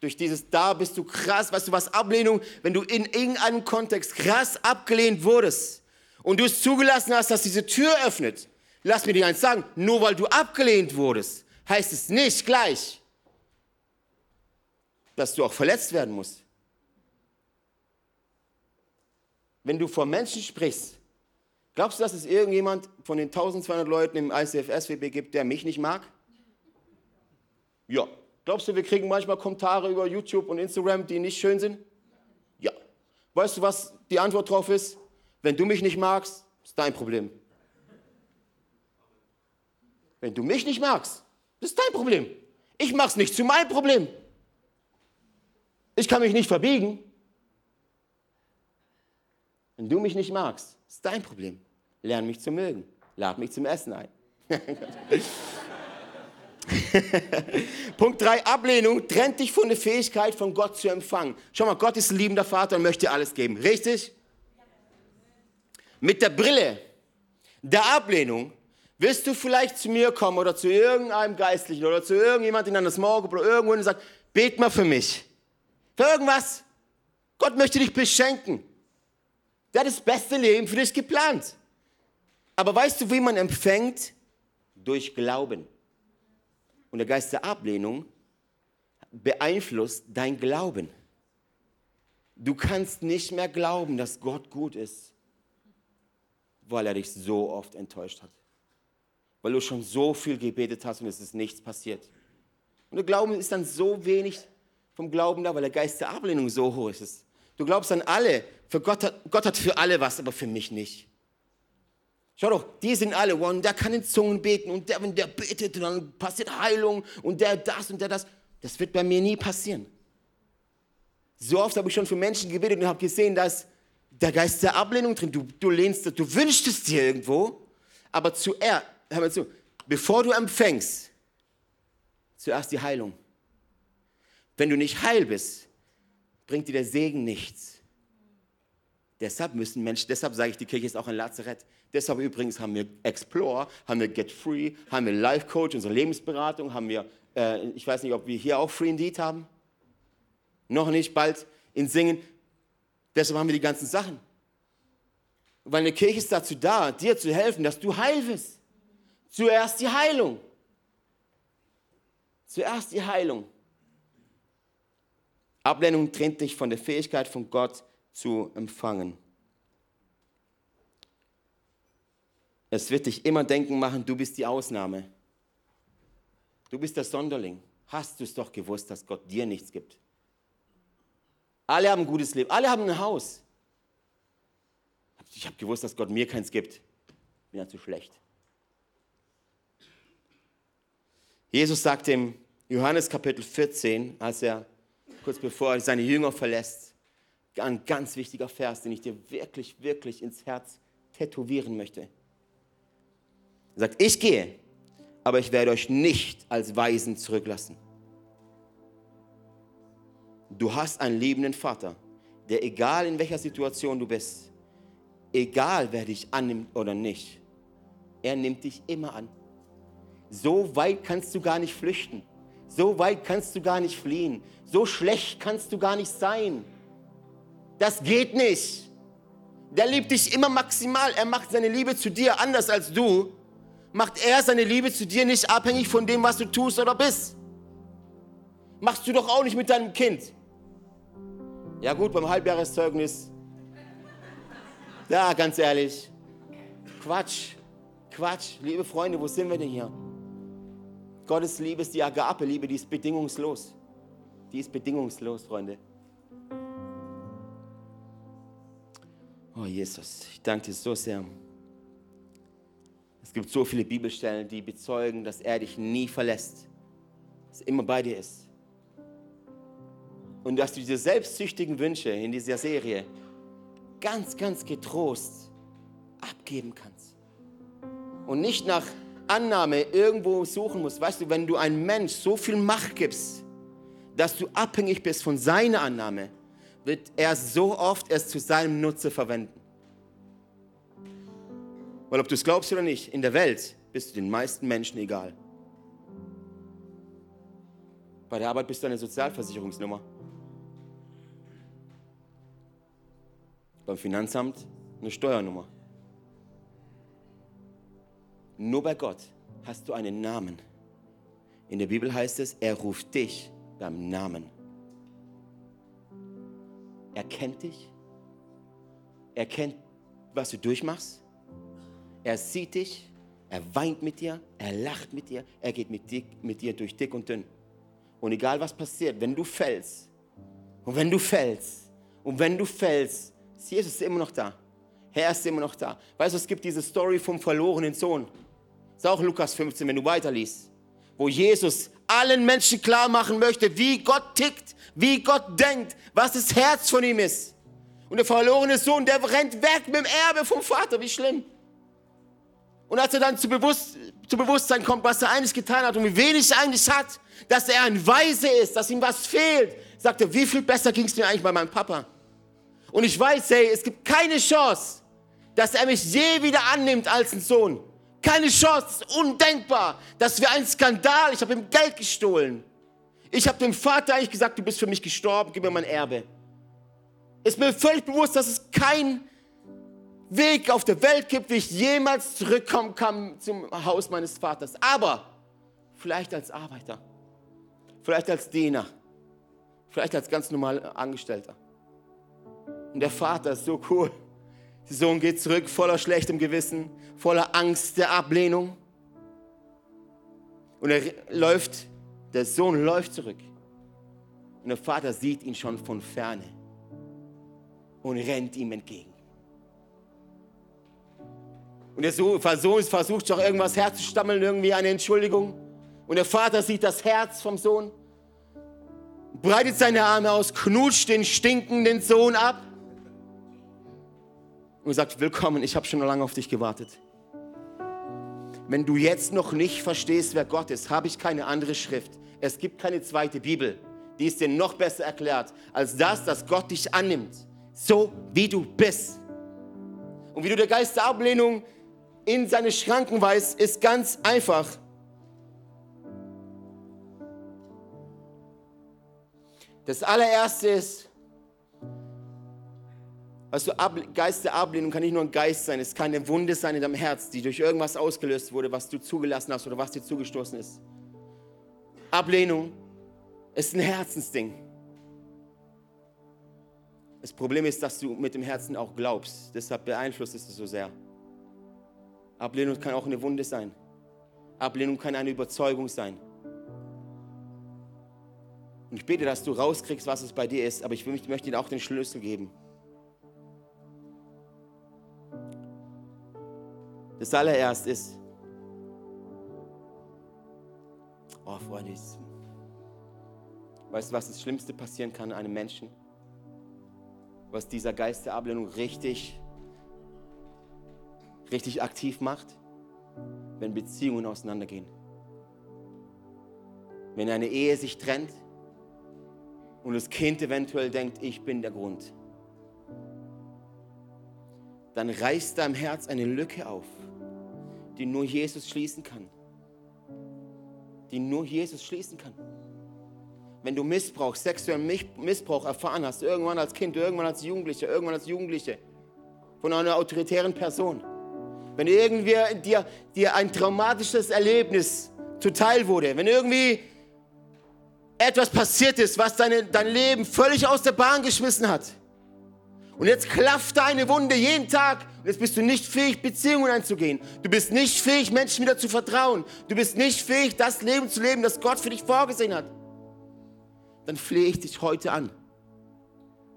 durch dieses Da bist du krass, weißt du was, Ablehnung, wenn du in irgendeinem Kontext krass abgelehnt wurdest und du es zugelassen hast, dass diese Tür öffnet, lass mir dir eins sagen, nur weil du abgelehnt wurdest, heißt es nicht gleich, dass du auch verletzt werden musst. Wenn du vor Menschen sprichst, glaubst du, dass es irgendjemand von den 1200 Leuten im ICF-SWB gibt, der mich nicht mag? Ja. Glaubst du, wir kriegen manchmal Kommentare über YouTube und Instagram, die nicht schön sind? Ja. Weißt du, was die Antwort drauf ist? Wenn du mich nicht magst, ist dein Problem. Wenn du mich nicht magst, ist dein Problem. Ich mach's nicht zu meinem Problem. Ich kann mich nicht verbiegen. Wenn du mich nicht magst, ist dein Problem. Lern mich zu mögen. Lad mich zum Essen ein. [laughs] Punkt 3, Ablehnung trennt dich von der Fähigkeit, von Gott zu empfangen. Schau mal, Gott ist ein liebender Vater und möchte alles geben. Richtig? Mit der Brille der Ablehnung wirst du vielleicht zu mir kommen oder zu irgendeinem Geistlichen oder zu irgendjemand in einer Small oder irgendwo und sagt, bet mal für mich. Für irgendwas. Gott möchte dich beschenken. Der hat das beste Leben für dich geplant. Aber weißt du, wie man empfängt? Durch Glauben. Und der Geist der Ablehnung beeinflusst dein Glauben. Du kannst nicht mehr glauben, dass Gott gut ist, weil er dich so oft enttäuscht hat weil du schon so viel gebetet hast und es ist nichts passiert. Und der Glauben ist dann so wenig vom Glauben da, weil der Geist der Ablehnung so hoch ist. Du glaubst an alle. Für Gott hat, Gott hat für alle was, aber für mich nicht. Schau doch, die sind alle, und der kann in Zungen beten und der, wenn der betet, dann passiert Heilung und der das und der das. Das wird bei mir nie passieren. So oft habe ich schon für Menschen gebetet und habe gesehen, dass der Geist der Ablehnung drin, du, du lehnst, du wünschst es dir irgendwo, aber zuerst, hör mal zu, bevor du empfängst, zuerst die Heilung. Wenn du nicht heil bist, bringt dir der Segen nichts. Deshalb müssen Menschen, deshalb sage ich, die Kirche ist auch ein Lazarett. Deshalb übrigens haben wir Explore, haben wir Get Free, haben wir Life Coach, unsere Lebensberatung, haben wir, äh, ich weiß nicht, ob wir hier auch Free Indeed haben. Noch nicht, bald in Singen. Deshalb haben wir die ganzen Sachen. Weil eine Kirche ist dazu da, dir zu helfen, dass du heil wirst. Zuerst die Heilung. Zuerst die Heilung. Ablehnung trennt dich von der Fähigkeit von Gott zu empfangen. Es wird dich immer denken machen, du bist die Ausnahme. Du bist der Sonderling. Hast du es doch gewusst, dass Gott dir nichts gibt? Alle haben ein gutes Leben. Alle haben ein Haus. Ich habe gewusst, dass Gott mir keins gibt. Bin ja zu schlecht. Jesus sagt im Johannes Kapitel 14, als er kurz bevor er seine Jünger verlässt, ein ganz wichtiger Vers, den ich dir wirklich, wirklich ins Herz tätowieren möchte. Er sagt, ich gehe, aber ich werde euch nicht als Weisen zurücklassen. Du hast einen liebenden Vater, der egal in welcher Situation du bist, egal wer dich annimmt oder nicht, er nimmt dich immer an. So weit kannst du gar nicht flüchten. So weit kannst du gar nicht fliehen. So schlecht kannst du gar nicht sein. Das geht nicht. Der liebt dich immer maximal. Er macht seine Liebe zu dir anders als du. Macht er seine Liebe zu dir nicht abhängig von dem, was du tust oder bist. Machst du doch auch nicht mit deinem Kind. Ja gut, beim Halbjahreszeugnis. Ja, ganz ehrlich. Quatsch. Quatsch. Liebe Freunde, wo sind wir denn hier? Gottes Liebe ist die Agape-Liebe, die ist bedingungslos. Die ist bedingungslos, Freunde. Oh Jesus, ich danke dir so sehr. Es gibt so viele Bibelstellen, die bezeugen, dass er dich nie verlässt, dass er immer bei dir ist. Und dass du diese selbstsüchtigen Wünsche in dieser Serie ganz, ganz getrost abgeben kannst. Und nicht nach Annahme irgendwo suchen musst. Weißt du, wenn du einem Mensch so viel Macht gibst, dass du abhängig bist von seiner Annahme, wird er so oft es zu seinem Nutze verwenden. Weil ob du es glaubst oder nicht, in der Welt bist du den meisten Menschen egal. Bei der Arbeit bist du eine Sozialversicherungsnummer. Beim Finanzamt eine Steuernummer. Nur bei Gott hast du einen Namen. In der Bibel heißt es, er ruft dich beim Namen. Er kennt dich. Er kennt, was du durchmachst. Er sieht dich. Er weint mit dir. Er lacht mit dir. Er geht mit dir, mit dir durch dick und dünn. Und egal was passiert, wenn du fällst, und wenn du fällst, und wenn du fällst, ist Jesus immer noch da. Herr ist immer noch da. Weißt du, es gibt diese Story vom verlorenen Sohn. Das ist auch Lukas 15, wenn du weiterliest. Wo Jesus allen Menschen klar machen möchte, wie Gott tickt, wie Gott denkt, was das Herz von ihm ist. Und der verlorene Sohn, der rennt weg mit dem Erbe vom Vater. Wie schlimm. Und als er dann zu, Bewusst, zu Bewusstsein kommt, was er eigentlich getan hat und wie wenig er eigentlich hat, dass er ein Weise ist, dass ihm was fehlt, sagt er, wie viel besser ging es mir eigentlich bei meinem Papa? Und ich weiß, hey, es gibt keine Chance, dass er mich je wieder annimmt als ein Sohn. Keine Chance, undenkbar. Das wäre ein Skandal. Ich habe ihm Geld gestohlen. Ich habe dem Vater eigentlich gesagt, du bist für mich gestorben, gib mir mein Erbe. Ist mir völlig bewusst, dass es keinen Weg auf der Welt gibt, wie ich jemals zurückkommen kann zum Haus meines Vaters. Aber vielleicht als Arbeiter, vielleicht als Diener, vielleicht als ganz normaler Angestellter. Und der Vater ist so cool. Der Sohn geht zurück voller schlechtem Gewissen, voller Angst der Ablehnung. Und er läuft, der Sohn läuft zurück. Und der Vater sieht ihn schon von ferne und rennt ihm entgegen. Und der Sohn versucht doch irgendwas herzustammeln, irgendwie eine Entschuldigung. Und der Vater sieht das Herz vom Sohn, breitet seine Arme aus, knutscht den stinkenden Sohn ab und sagt, willkommen, ich habe schon lange auf dich gewartet. Wenn du jetzt noch nicht verstehst, wer Gott ist, habe ich keine andere Schrift. Es gibt keine zweite Bibel, die es dir noch besser erklärt, als das, dass Gott dich annimmt, so wie du bist. Und wie du der Geist der Ablehnung in seine Schranken weist, ist ganz einfach. Das allererste ist, Weißt du, Geist der Ablehnung kann nicht nur ein Geist sein, es kann eine Wunde sein in deinem Herz, die durch irgendwas ausgelöst wurde, was du zugelassen hast oder was dir zugestoßen ist. Ablehnung ist ein Herzensding. Das Problem ist, dass du mit dem Herzen auch glaubst. Deshalb beeinflusst es so sehr. Ablehnung kann auch eine Wunde sein. Ablehnung kann eine Überzeugung sein. Und ich bete, dass du rauskriegst, was es bei dir ist, aber ich möchte dir auch den Schlüssel geben. Das allererst ist, oh Freunde, weißt du, was das Schlimmste passieren kann einem Menschen? Was dieser Geist der Ablehnung richtig, richtig aktiv macht? Wenn Beziehungen auseinandergehen. Wenn eine Ehe sich trennt und das Kind eventuell denkt, ich bin der Grund. Dann reißt deinem Herz eine Lücke auf die nur Jesus schließen kann. Die nur Jesus schließen kann. Wenn du Missbrauch, sexuellen Missbrauch erfahren hast, irgendwann als Kind, irgendwann als Jugendlicher, irgendwann als Jugendliche, von einer autoritären Person, wenn irgendwie dir, dir ein traumatisches Erlebnis zuteil wurde, wenn irgendwie etwas passiert ist, was deine, dein Leben völlig aus der Bahn geschmissen hat, und jetzt klafft deine Wunde jeden Tag. Jetzt bist du nicht fähig, Beziehungen einzugehen. Du bist nicht fähig, Menschen wieder zu vertrauen. Du bist nicht fähig, das Leben zu leben, das Gott für dich vorgesehen hat. Dann flehe ich dich heute an.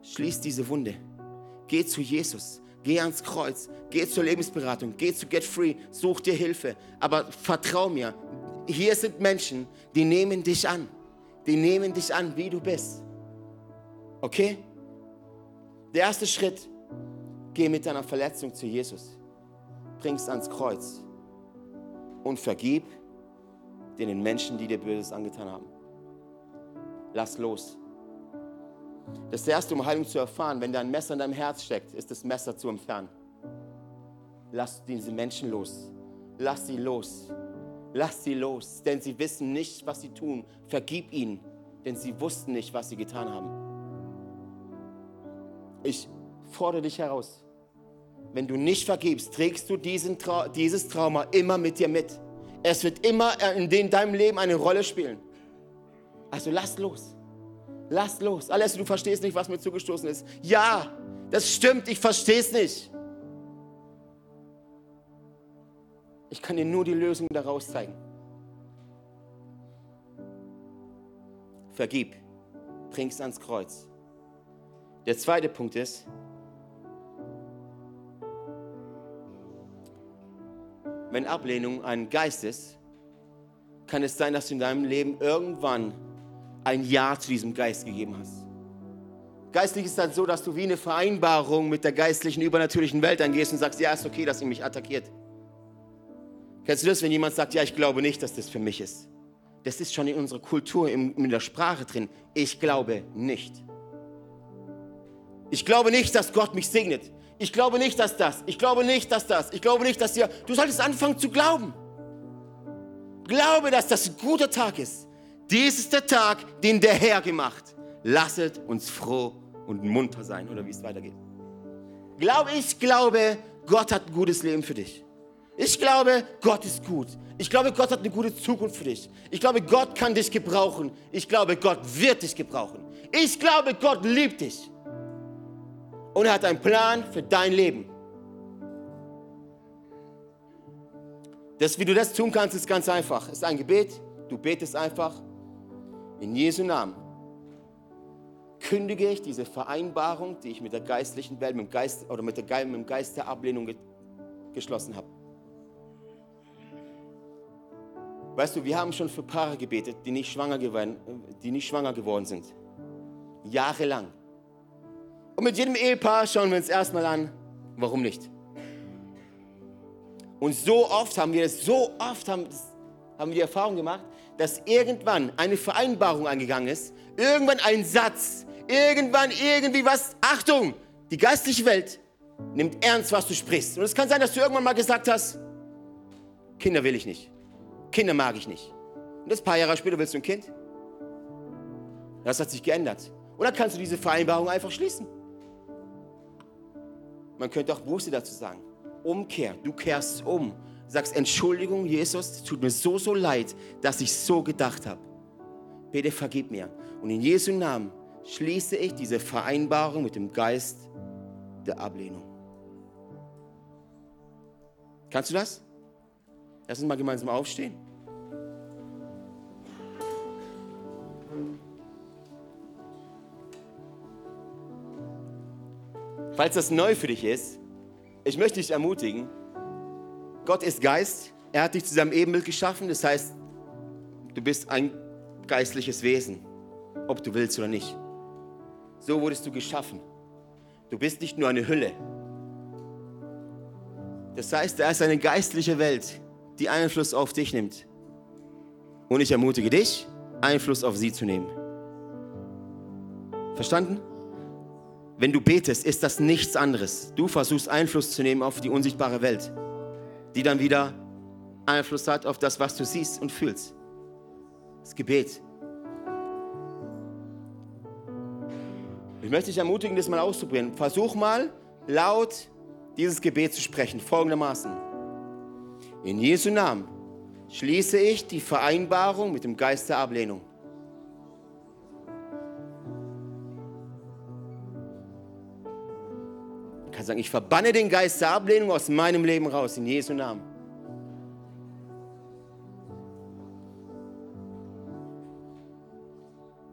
Schließ diese Wunde. Geh zu Jesus. Geh ans Kreuz. Geh zur Lebensberatung. Geh zu Get Free. Such dir Hilfe. Aber vertrau mir. Hier sind Menschen, die nehmen dich an. Die nehmen dich an, wie du bist. Okay? Der erste Schritt, geh mit deiner Verletzung zu Jesus. Bring's ans Kreuz und vergib den Menschen, die dir Böses angetan haben. Lass los. Das erste, um Heilung zu erfahren, wenn dein Messer in deinem Herz steckt, ist das Messer zu entfernen. Lass diese Menschen los. Lass sie los. Lass sie los, denn sie wissen nicht, was sie tun. Vergib ihnen, denn sie wussten nicht, was sie getan haben. Ich fordere dich heraus. Wenn du nicht vergibst, trägst du diesen Trau dieses Trauma immer mit dir mit. Es wird immer in deinem Leben eine Rolle spielen. Also lass los. Lass los. Alles, du verstehst nicht, was mir zugestoßen ist. Ja, das stimmt, ich verstehe es nicht. Ich kann dir nur die Lösung daraus zeigen. Vergib, bring's ans Kreuz. Der zweite Punkt ist, wenn Ablehnung ein Geist ist, kann es sein, dass du in deinem Leben irgendwann ein Ja zu diesem Geist gegeben hast. Geistlich ist dann so, dass du wie eine Vereinbarung mit der geistlichen, übernatürlichen Welt angehst und sagst, ja, ist okay, dass sie mich attackiert. Kennst du das, wenn jemand sagt, ja, ich glaube nicht, dass das für mich ist? Das ist schon in unserer Kultur, in der Sprache drin. Ich glaube nicht. Ich glaube nicht, dass Gott mich segnet. Ich glaube nicht, dass das. Ich glaube nicht, dass das. Ich glaube nicht, dass ihr. Du solltest anfangen zu glauben. Glaube, dass das ein guter Tag ist. Dies ist der Tag, den der Herr gemacht. Lasset uns froh und munter sein, oder wie es weitergeht. Glaube, ich glaube, Gott hat ein gutes Leben für dich. Ich glaube, Gott ist gut. Ich glaube, Gott hat eine gute Zukunft für dich. Ich glaube, Gott kann dich gebrauchen. Ich glaube, Gott wird dich gebrauchen. Ich glaube, Gott liebt dich und er hat einen Plan für dein Leben. Das, wie du das tun kannst, ist ganz einfach. Es ist ein Gebet. Du betest einfach in Jesu Namen. Kündige ich diese Vereinbarung, die ich mit der geistlichen Welt, mit dem Geist oder mit, der, mit dem Geist der Ablehnung ge geschlossen habe. Weißt du, wir haben schon für Paare gebetet, die nicht schwanger geworden, die nicht schwanger geworden sind. Jahrelang. Und mit jedem Ehepaar schauen wir uns erstmal an, warum nicht. Und so oft haben wir das, so oft haben, haben wir die Erfahrung gemacht, dass irgendwann eine Vereinbarung eingegangen ist, irgendwann ein Satz, irgendwann irgendwie was, Achtung, die geistliche Welt nimmt ernst, was du sprichst. Und es kann sein, dass du irgendwann mal gesagt hast, Kinder will ich nicht, Kinder mag ich nicht. Und das paar Jahre später willst du ein Kind. Das hat sich geändert. Und dann kannst du diese Vereinbarung einfach schließen. Man könnte auch Buße dazu sagen. Umkehr, du kehrst um. Sagst, Entschuldigung, Jesus, tut mir so, so leid, dass ich so gedacht habe. Bitte vergib mir. Und in Jesu Namen schließe ich diese Vereinbarung mit dem Geist der Ablehnung. Kannst du das? Lass uns mal gemeinsam aufstehen. Falls das neu für dich ist, ich möchte dich ermutigen, Gott ist Geist, er hat dich zu seinem Ebenbild geschaffen, das heißt, du bist ein geistliches Wesen, ob du willst oder nicht. So wurdest du geschaffen. Du bist nicht nur eine Hülle. Das heißt, da ist eine geistliche Welt, die Einfluss auf dich nimmt. Und ich ermutige dich, Einfluss auf sie zu nehmen. Verstanden? Wenn du betest, ist das nichts anderes. Du versuchst Einfluss zu nehmen auf die unsichtbare Welt, die dann wieder Einfluss hat auf das, was du siehst und fühlst. Das Gebet. Ich möchte dich ermutigen, das mal auszuprobieren. Versuch mal laut dieses Gebet zu sprechen, folgendermaßen. In Jesu Namen schließe ich die Vereinbarung mit dem Geist der Ablehnung. Sagen, ich verbanne den Geist der Ablehnung aus meinem Leben raus, in Jesu Namen.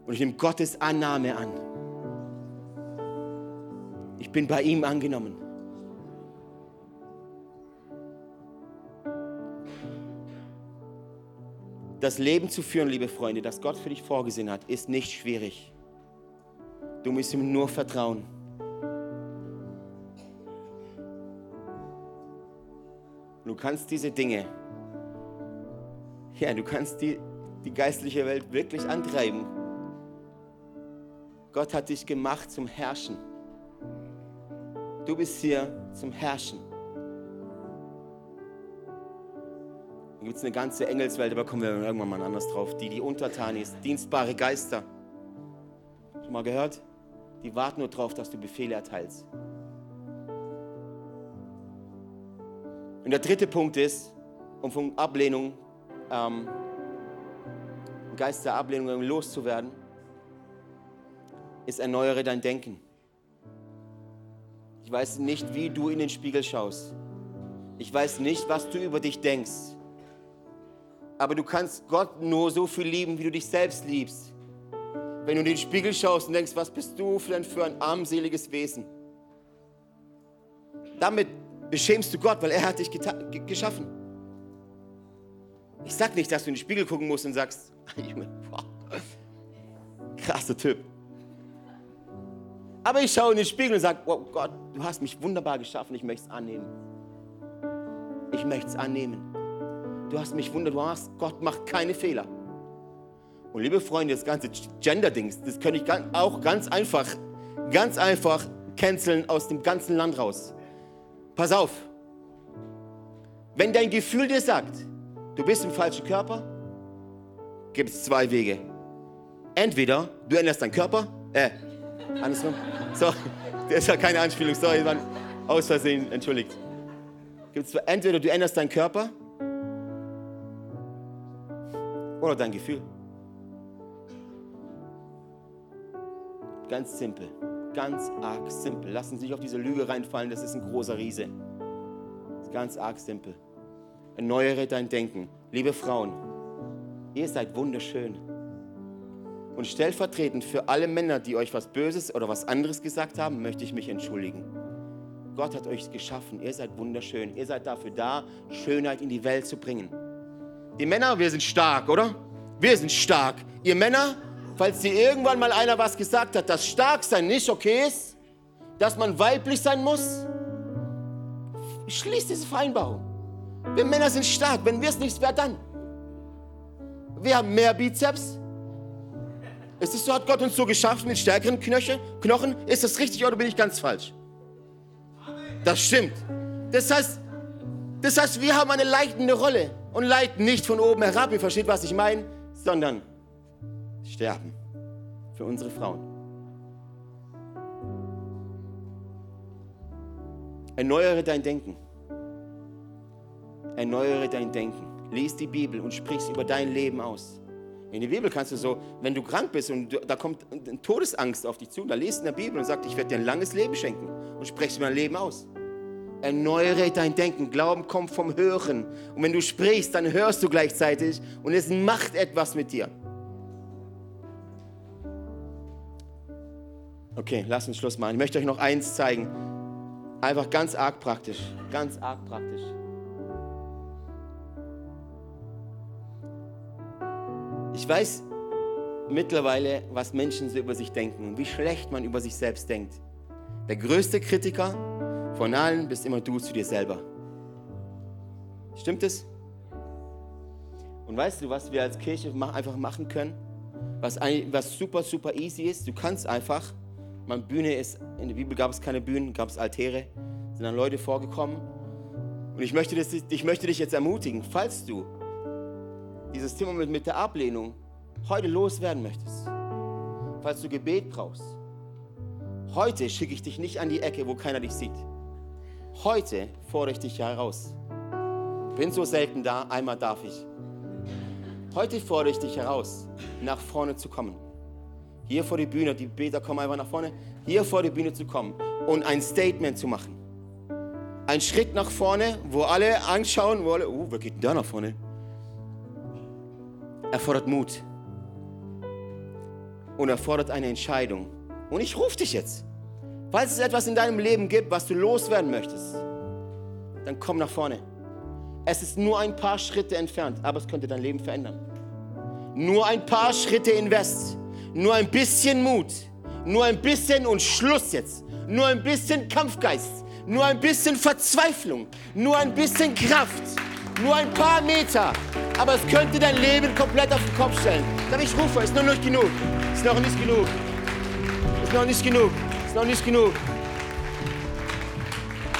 Und ich nehme Gottes Annahme an. Ich bin bei ihm angenommen. Das Leben zu führen, liebe Freunde, das Gott für dich vorgesehen hat, ist nicht schwierig. Du musst ihm nur vertrauen. Du kannst diese Dinge, ja, du kannst die, die geistliche Welt wirklich antreiben. Gott hat dich gemacht zum Herrschen. Du bist hier zum Herrschen. Dann gibt es eine ganze Engelswelt, aber kommen wir irgendwann mal anders drauf, die die untertan ist, dienstbare Geister. Schon mal gehört? Die warten nur darauf, dass du Befehle erteilst. Und der dritte Punkt ist, um von Ablehnung, ähm, Geist der Ablehnung loszuwerden, ist erneuere dein Denken. Ich weiß nicht, wie du in den Spiegel schaust. Ich weiß nicht, was du über dich denkst. Aber du kannst Gott nur so viel lieben, wie du dich selbst liebst. Wenn du in den Spiegel schaust und denkst, was bist du denn für ein armseliges Wesen? Damit beschämst du Gott, weil er hat dich geschaffen. Ich sag nicht, dass du in den Spiegel gucken musst und sagst, [laughs] wow, krasser Typ. Aber ich schaue in den Spiegel und sage, oh Gott, du hast mich wunderbar geschaffen, ich möchte es annehmen. Ich möchte es annehmen. Du hast mich wunderbar, hast, Gott macht keine Fehler. Und liebe Freunde, das ganze Gender-Dings, das könnte ich auch ganz einfach, ganz einfach canceln aus dem ganzen Land raus. Pass auf, wenn dein Gefühl dir sagt, du bist im falschen Körper, gibt es zwei Wege. Entweder du änderst deinen Körper, äh, Andersrum? So, [laughs] das ist ja keine Anspielung, sorry, war aus Versehen, entschuldigt. Gibt's entweder du änderst deinen Körper oder dein Gefühl. Ganz simpel, ganz arg simpel. Lassen Sie sich auf diese Lüge reinfallen, das ist ein großer Riese. Ganz arg simpel. Erneuere dein Denken. Liebe Frauen, ihr seid wunderschön. Und stellvertretend für alle Männer, die euch was Böses oder was anderes gesagt haben, möchte ich mich entschuldigen. Gott hat euch geschaffen. Ihr seid wunderschön. Ihr seid dafür da, Schönheit in die Welt zu bringen. Die Männer, wir sind stark, oder? Wir sind stark. Ihr Männer, falls dir irgendwann mal einer was gesagt hat, dass Starksein nicht okay ist, dass man weiblich sein muss, schließt diese Vereinbarung. Wir Männer sind stark. Wenn wir es nicht, wer dann? Wir haben mehr Bizeps, ist es so, hat Gott uns so geschaffen mit stärkeren Knöchel, Knochen? Ist das richtig oder bin ich ganz falsch? Das stimmt. Das heißt, das heißt, wir haben eine leitende Rolle und leiten nicht von oben herab, ihr versteht, was ich meine, sondern sterben für unsere Frauen. Erneuere dein Denken. Erneuere dein Denken. Lies die Bibel und sprich über dein Leben aus. In der Bibel kannst du so, wenn du krank bist und du, da kommt Todesangst auf dich zu, da liest in der Bibel und sagt, ich werde dir ein langes Leben schenken und sprichst mein Leben aus. Erneuere dein Denken. Glauben kommt vom Hören. Und wenn du sprichst, dann hörst du gleichzeitig und es macht etwas mit dir. Okay, lass uns Schluss machen. Ich möchte euch noch eins zeigen. Einfach ganz arg praktisch. Ganz arg praktisch. Ich weiß mittlerweile, was Menschen so über sich denken und wie schlecht man über sich selbst denkt. Der größte Kritiker von allen bist immer du zu dir selber. Stimmt es? Und weißt du, was wir als Kirche einfach machen können? Was, was super, super easy ist? Du kannst einfach, man Bühne ist, in der Bibel gab es keine Bühnen, gab es Altäre, sind dann Leute vorgekommen. Und ich möchte, das, ich möchte dich jetzt ermutigen, falls du dieses Thema mit, mit der Ablehnung heute loswerden möchtest, falls du Gebet brauchst, heute schicke ich dich nicht an die Ecke, wo keiner dich sieht. Heute fordere ich dich heraus. Bin so selten da, einmal darf ich. Heute fordere ich dich heraus, nach vorne zu kommen. Hier vor die Bühne, die Beter kommen einfach nach vorne, hier vor die Bühne zu kommen und ein Statement zu machen. Ein Schritt nach vorne, wo alle anschauen, wo alle, oh, wer geht denn da nach vorne? erfordert Mut und erfordert eine Entscheidung. Und ich rufe dich jetzt. Falls es etwas in deinem Leben gibt, was du loswerden möchtest, dann komm nach vorne. Es ist nur ein paar Schritte entfernt, aber es könnte dein Leben verändern. Nur ein paar Schritte invest, nur ein bisschen Mut, nur ein bisschen und Schluss jetzt, nur ein bisschen Kampfgeist, nur ein bisschen Verzweiflung, nur ein bisschen Kraft, nur ein paar Meter aber es könnte dein Leben komplett auf den Kopf stellen. Dann ich rufe, ist noch nicht genug. Ist noch nicht genug. Ist noch nicht genug. Ist noch nicht genug.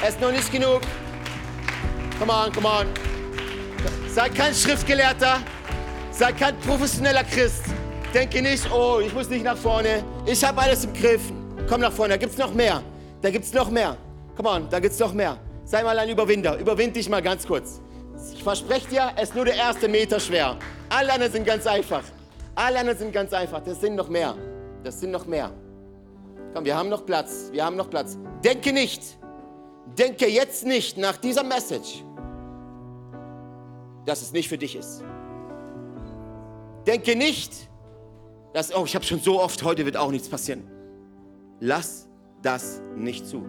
Es ist noch nicht genug. Come on, come on. Sei kein Schriftgelehrter. Sei kein professioneller Christ. Denke nicht, oh, ich muss nicht nach vorne. Ich habe alles im Griff. Komm nach vorne, da gibt es noch mehr. Da gibt es noch mehr. Come on, da gibt es noch mehr. Sei mal ein Überwinder. Überwind dich mal ganz kurz. Ich verspreche dir, es ist nur der erste Meter schwer. Alle anderen sind ganz einfach. Alle anderen sind ganz einfach. Das sind noch mehr. Das sind noch mehr. Komm, wir haben noch Platz. Wir haben noch Platz. Denke nicht. Denke jetzt nicht nach dieser Message, dass es nicht für dich ist. Denke nicht, dass, oh, ich habe schon so oft, heute wird auch nichts passieren. Lass das nicht zu.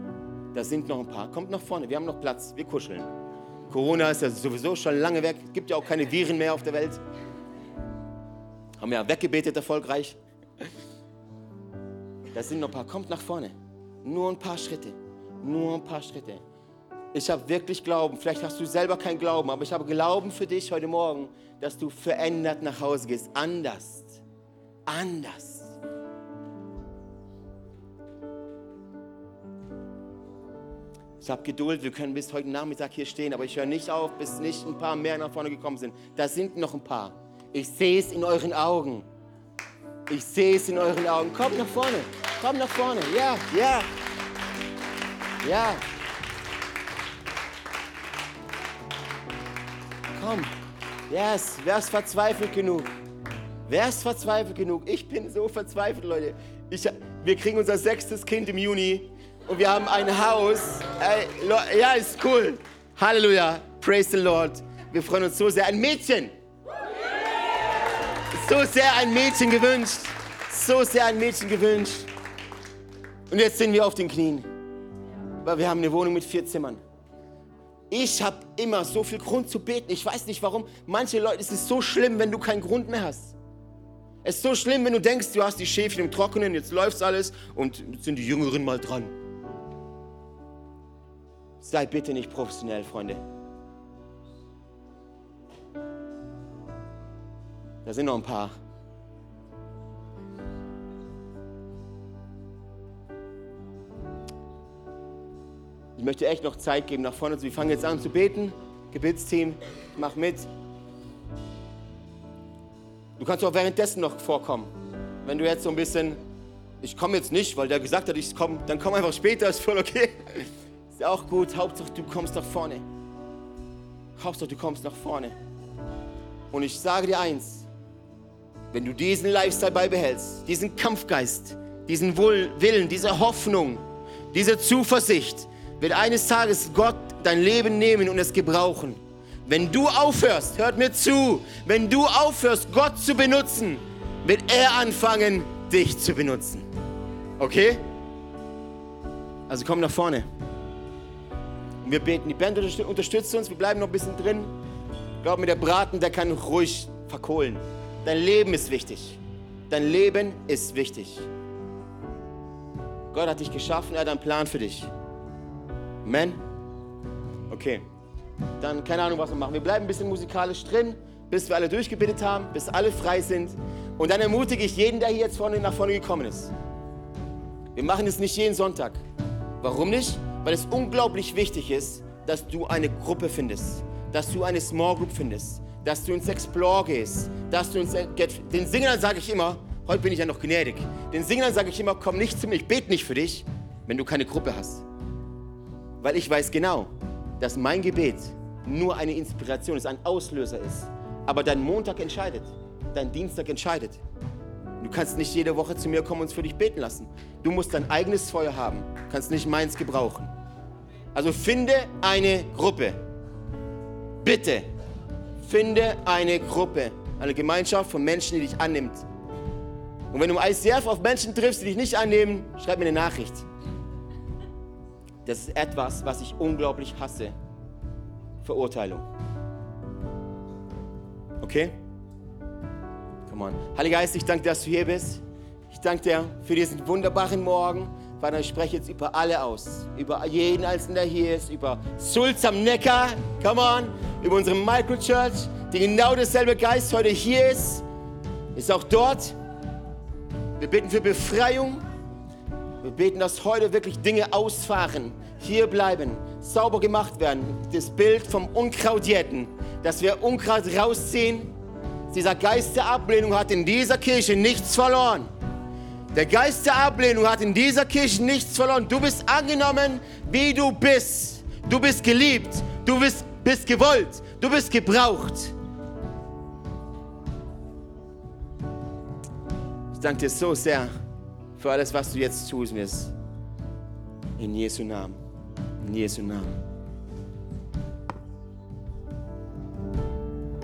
Da sind noch ein paar. Kommt nach vorne, wir haben noch Platz. Wir kuscheln. Corona ist ja sowieso schon lange weg. Gibt ja auch keine Viren mehr auf der Welt. Haben ja weggebetet erfolgreich. Da sind noch ein paar. Kommt nach vorne. Nur ein paar Schritte. Nur ein paar Schritte. Ich habe wirklich Glauben. Vielleicht hast du selber keinen Glauben, aber ich habe Glauben für dich heute Morgen, dass du verändert nach Hause gehst. Anders. Anders. Ich habe Geduld, wir können bis heute Nachmittag hier stehen, aber ich höre nicht auf, bis nicht ein paar mehr nach vorne gekommen sind. Da sind noch ein paar. Ich sehe es in euren Augen. Ich sehe es in euren Augen. Kommt nach vorne. Kommt nach vorne. Ja, ja. Ja. Komm. Yes. Wer ist verzweifelt genug? Wer ist verzweifelt genug? Ich bin so verzweifelt, Leute. Ich, wir kriegen unser sechstes Kind im Juni und wir haben ein Haus. Ey, ja, ist cool. Halleluja. Praise the Lord. Wir freuen uns so sehr. Ein Mädchen. So sehr ein Mädchen gewünscht. So sehr ein Mädchen gewünscht. Und jetzt sind wir auf den Knien. Weil wir haben eine Wohnung mit vier Zimmern. Ich habe immer so viel Grund zu beten. Ich weiß nicht warum. Manche Leute, es ist so schlimm, wenn du keinen Grund mehr hast. Es ist so schlimm, wenn du denkst, du hast die Schäfchen im Trockenen, jetzt läuft alles und sind die Jüngeren mal dran. Sei bitte nicht professionell, Freunde. Da sind noch ein paar. Ich möchte echt noch Zeit geben nach vorne. Wir fangen jetzt an zu beten. Gebetsteam, mach mit. Du kannst auch währenddessen noch vorkommen. Wenn du jetzt so ein bisschen, ich komme jetzt nicht, weil der gesagt hat, ich komme, dann komm einfach später, ist voll okay. [laughs] Ist auch gut. Hauptsache, du kommst nach vorne. Hauptsache, du kommst nach vorne. Und ich sage dir eins: wenn du diesen Lifestyle beibehältst, diesen Kampfgeist, diesen Willen, diese Hoffnung, diese Zuversicht, wird eines Tages Gott dein Leben nehmen und es gebrauchen. Wenn du aufhörst, hört mir zu, wenn du aufhörst, Gott zu benutzen, wird er anfangen, dich zu benutzen. Okay? Also komm nach vorne. Und wir beten. Die Band unterstützt uns. Wir bleiben noch ein bisschen drin. Glaub mir, der Braten, der kann ruhig verkohlen. Dein Leben ist wichtig. Dein Leben ist wichtig. Gott hat dich geschaffen, er hat einen Plan für dich. Amen. Okay. Dann keine Ahnung, was wir machen. Wir bleiben ein bisschen musikalisch drin, bis wir alle durchgebetet haben, bis alle frei sind. Und dann ermutige ich jeden, der hier jetzt vorne nach vorne gekommen ist. Wir machen es nicht jeden Sonntag. Warum nicht? Weil es unglaublich wichtig ist, dass du eine Gruppe findest, dass du eine Small Group findest, dass du ins Explore gehst, dass du ins den Singern sage ich immer, heute bin ich ja noch gnädig. Den Singern sage ich immer, komm nicht zu mir, ich bete nicht für dich, wenn du keine Gruppe hast. Weil ich weiß genau, dass mein Gebet nur eine Inspiration ist, ein Auslöser ist. Aber dein Montag entscheidet, dein Dienstag entscheidet. Du kannst nicht jede Woche zu mir kommen und für dich beten lassen. Du musst dein eigenes Feuer haben, kannst nicht meins gebrauchen. Also finde eine Gruppe. Bitte, finde eine Gruppe, eine Gemeinschaft von Menschen, die dich annimmt. Und wenn du im ICF auf Menschen triffst, die dich nicht annehmen, schreib mir eine Nachricht. Das ist etwas, was ich unglaublich hasse. Verurteilung. Okay? Come on. Heiliger Geist, ich danke dir, dass du hier bist. Ich danke dir für diesen wunderbaren Morgen. Vater, ich spreche jetzt über alle aus. Über jeden Einzelnen, der hier ist. Über Sulz am Neckar. Come on. Über unsere Microchurch, die genau dasselbe Geist heute hier ist. Ist auch dort. Wir beten für Befreiung. Wir beten, dass heute wirklich Dinge ausfahren, hier bleiben, sauber gemacht werden. Das Bild vom Unkrautjäten, dass wir Unkraut rausziehen. Dieser Geist der Ablehnung hat in dieser Kirche nichts verloren. Der Geist der Ablehnung hat in dieser Kirche nichts verloren. Du bist angenommen, wie du bist. Du bist geliebt. Du bist, bist gewollt. Du bist gebraucht. Ich danke dir so sehr für alles, was du jetzt tun wirst. In Jesu Namen. In Jesu Namen.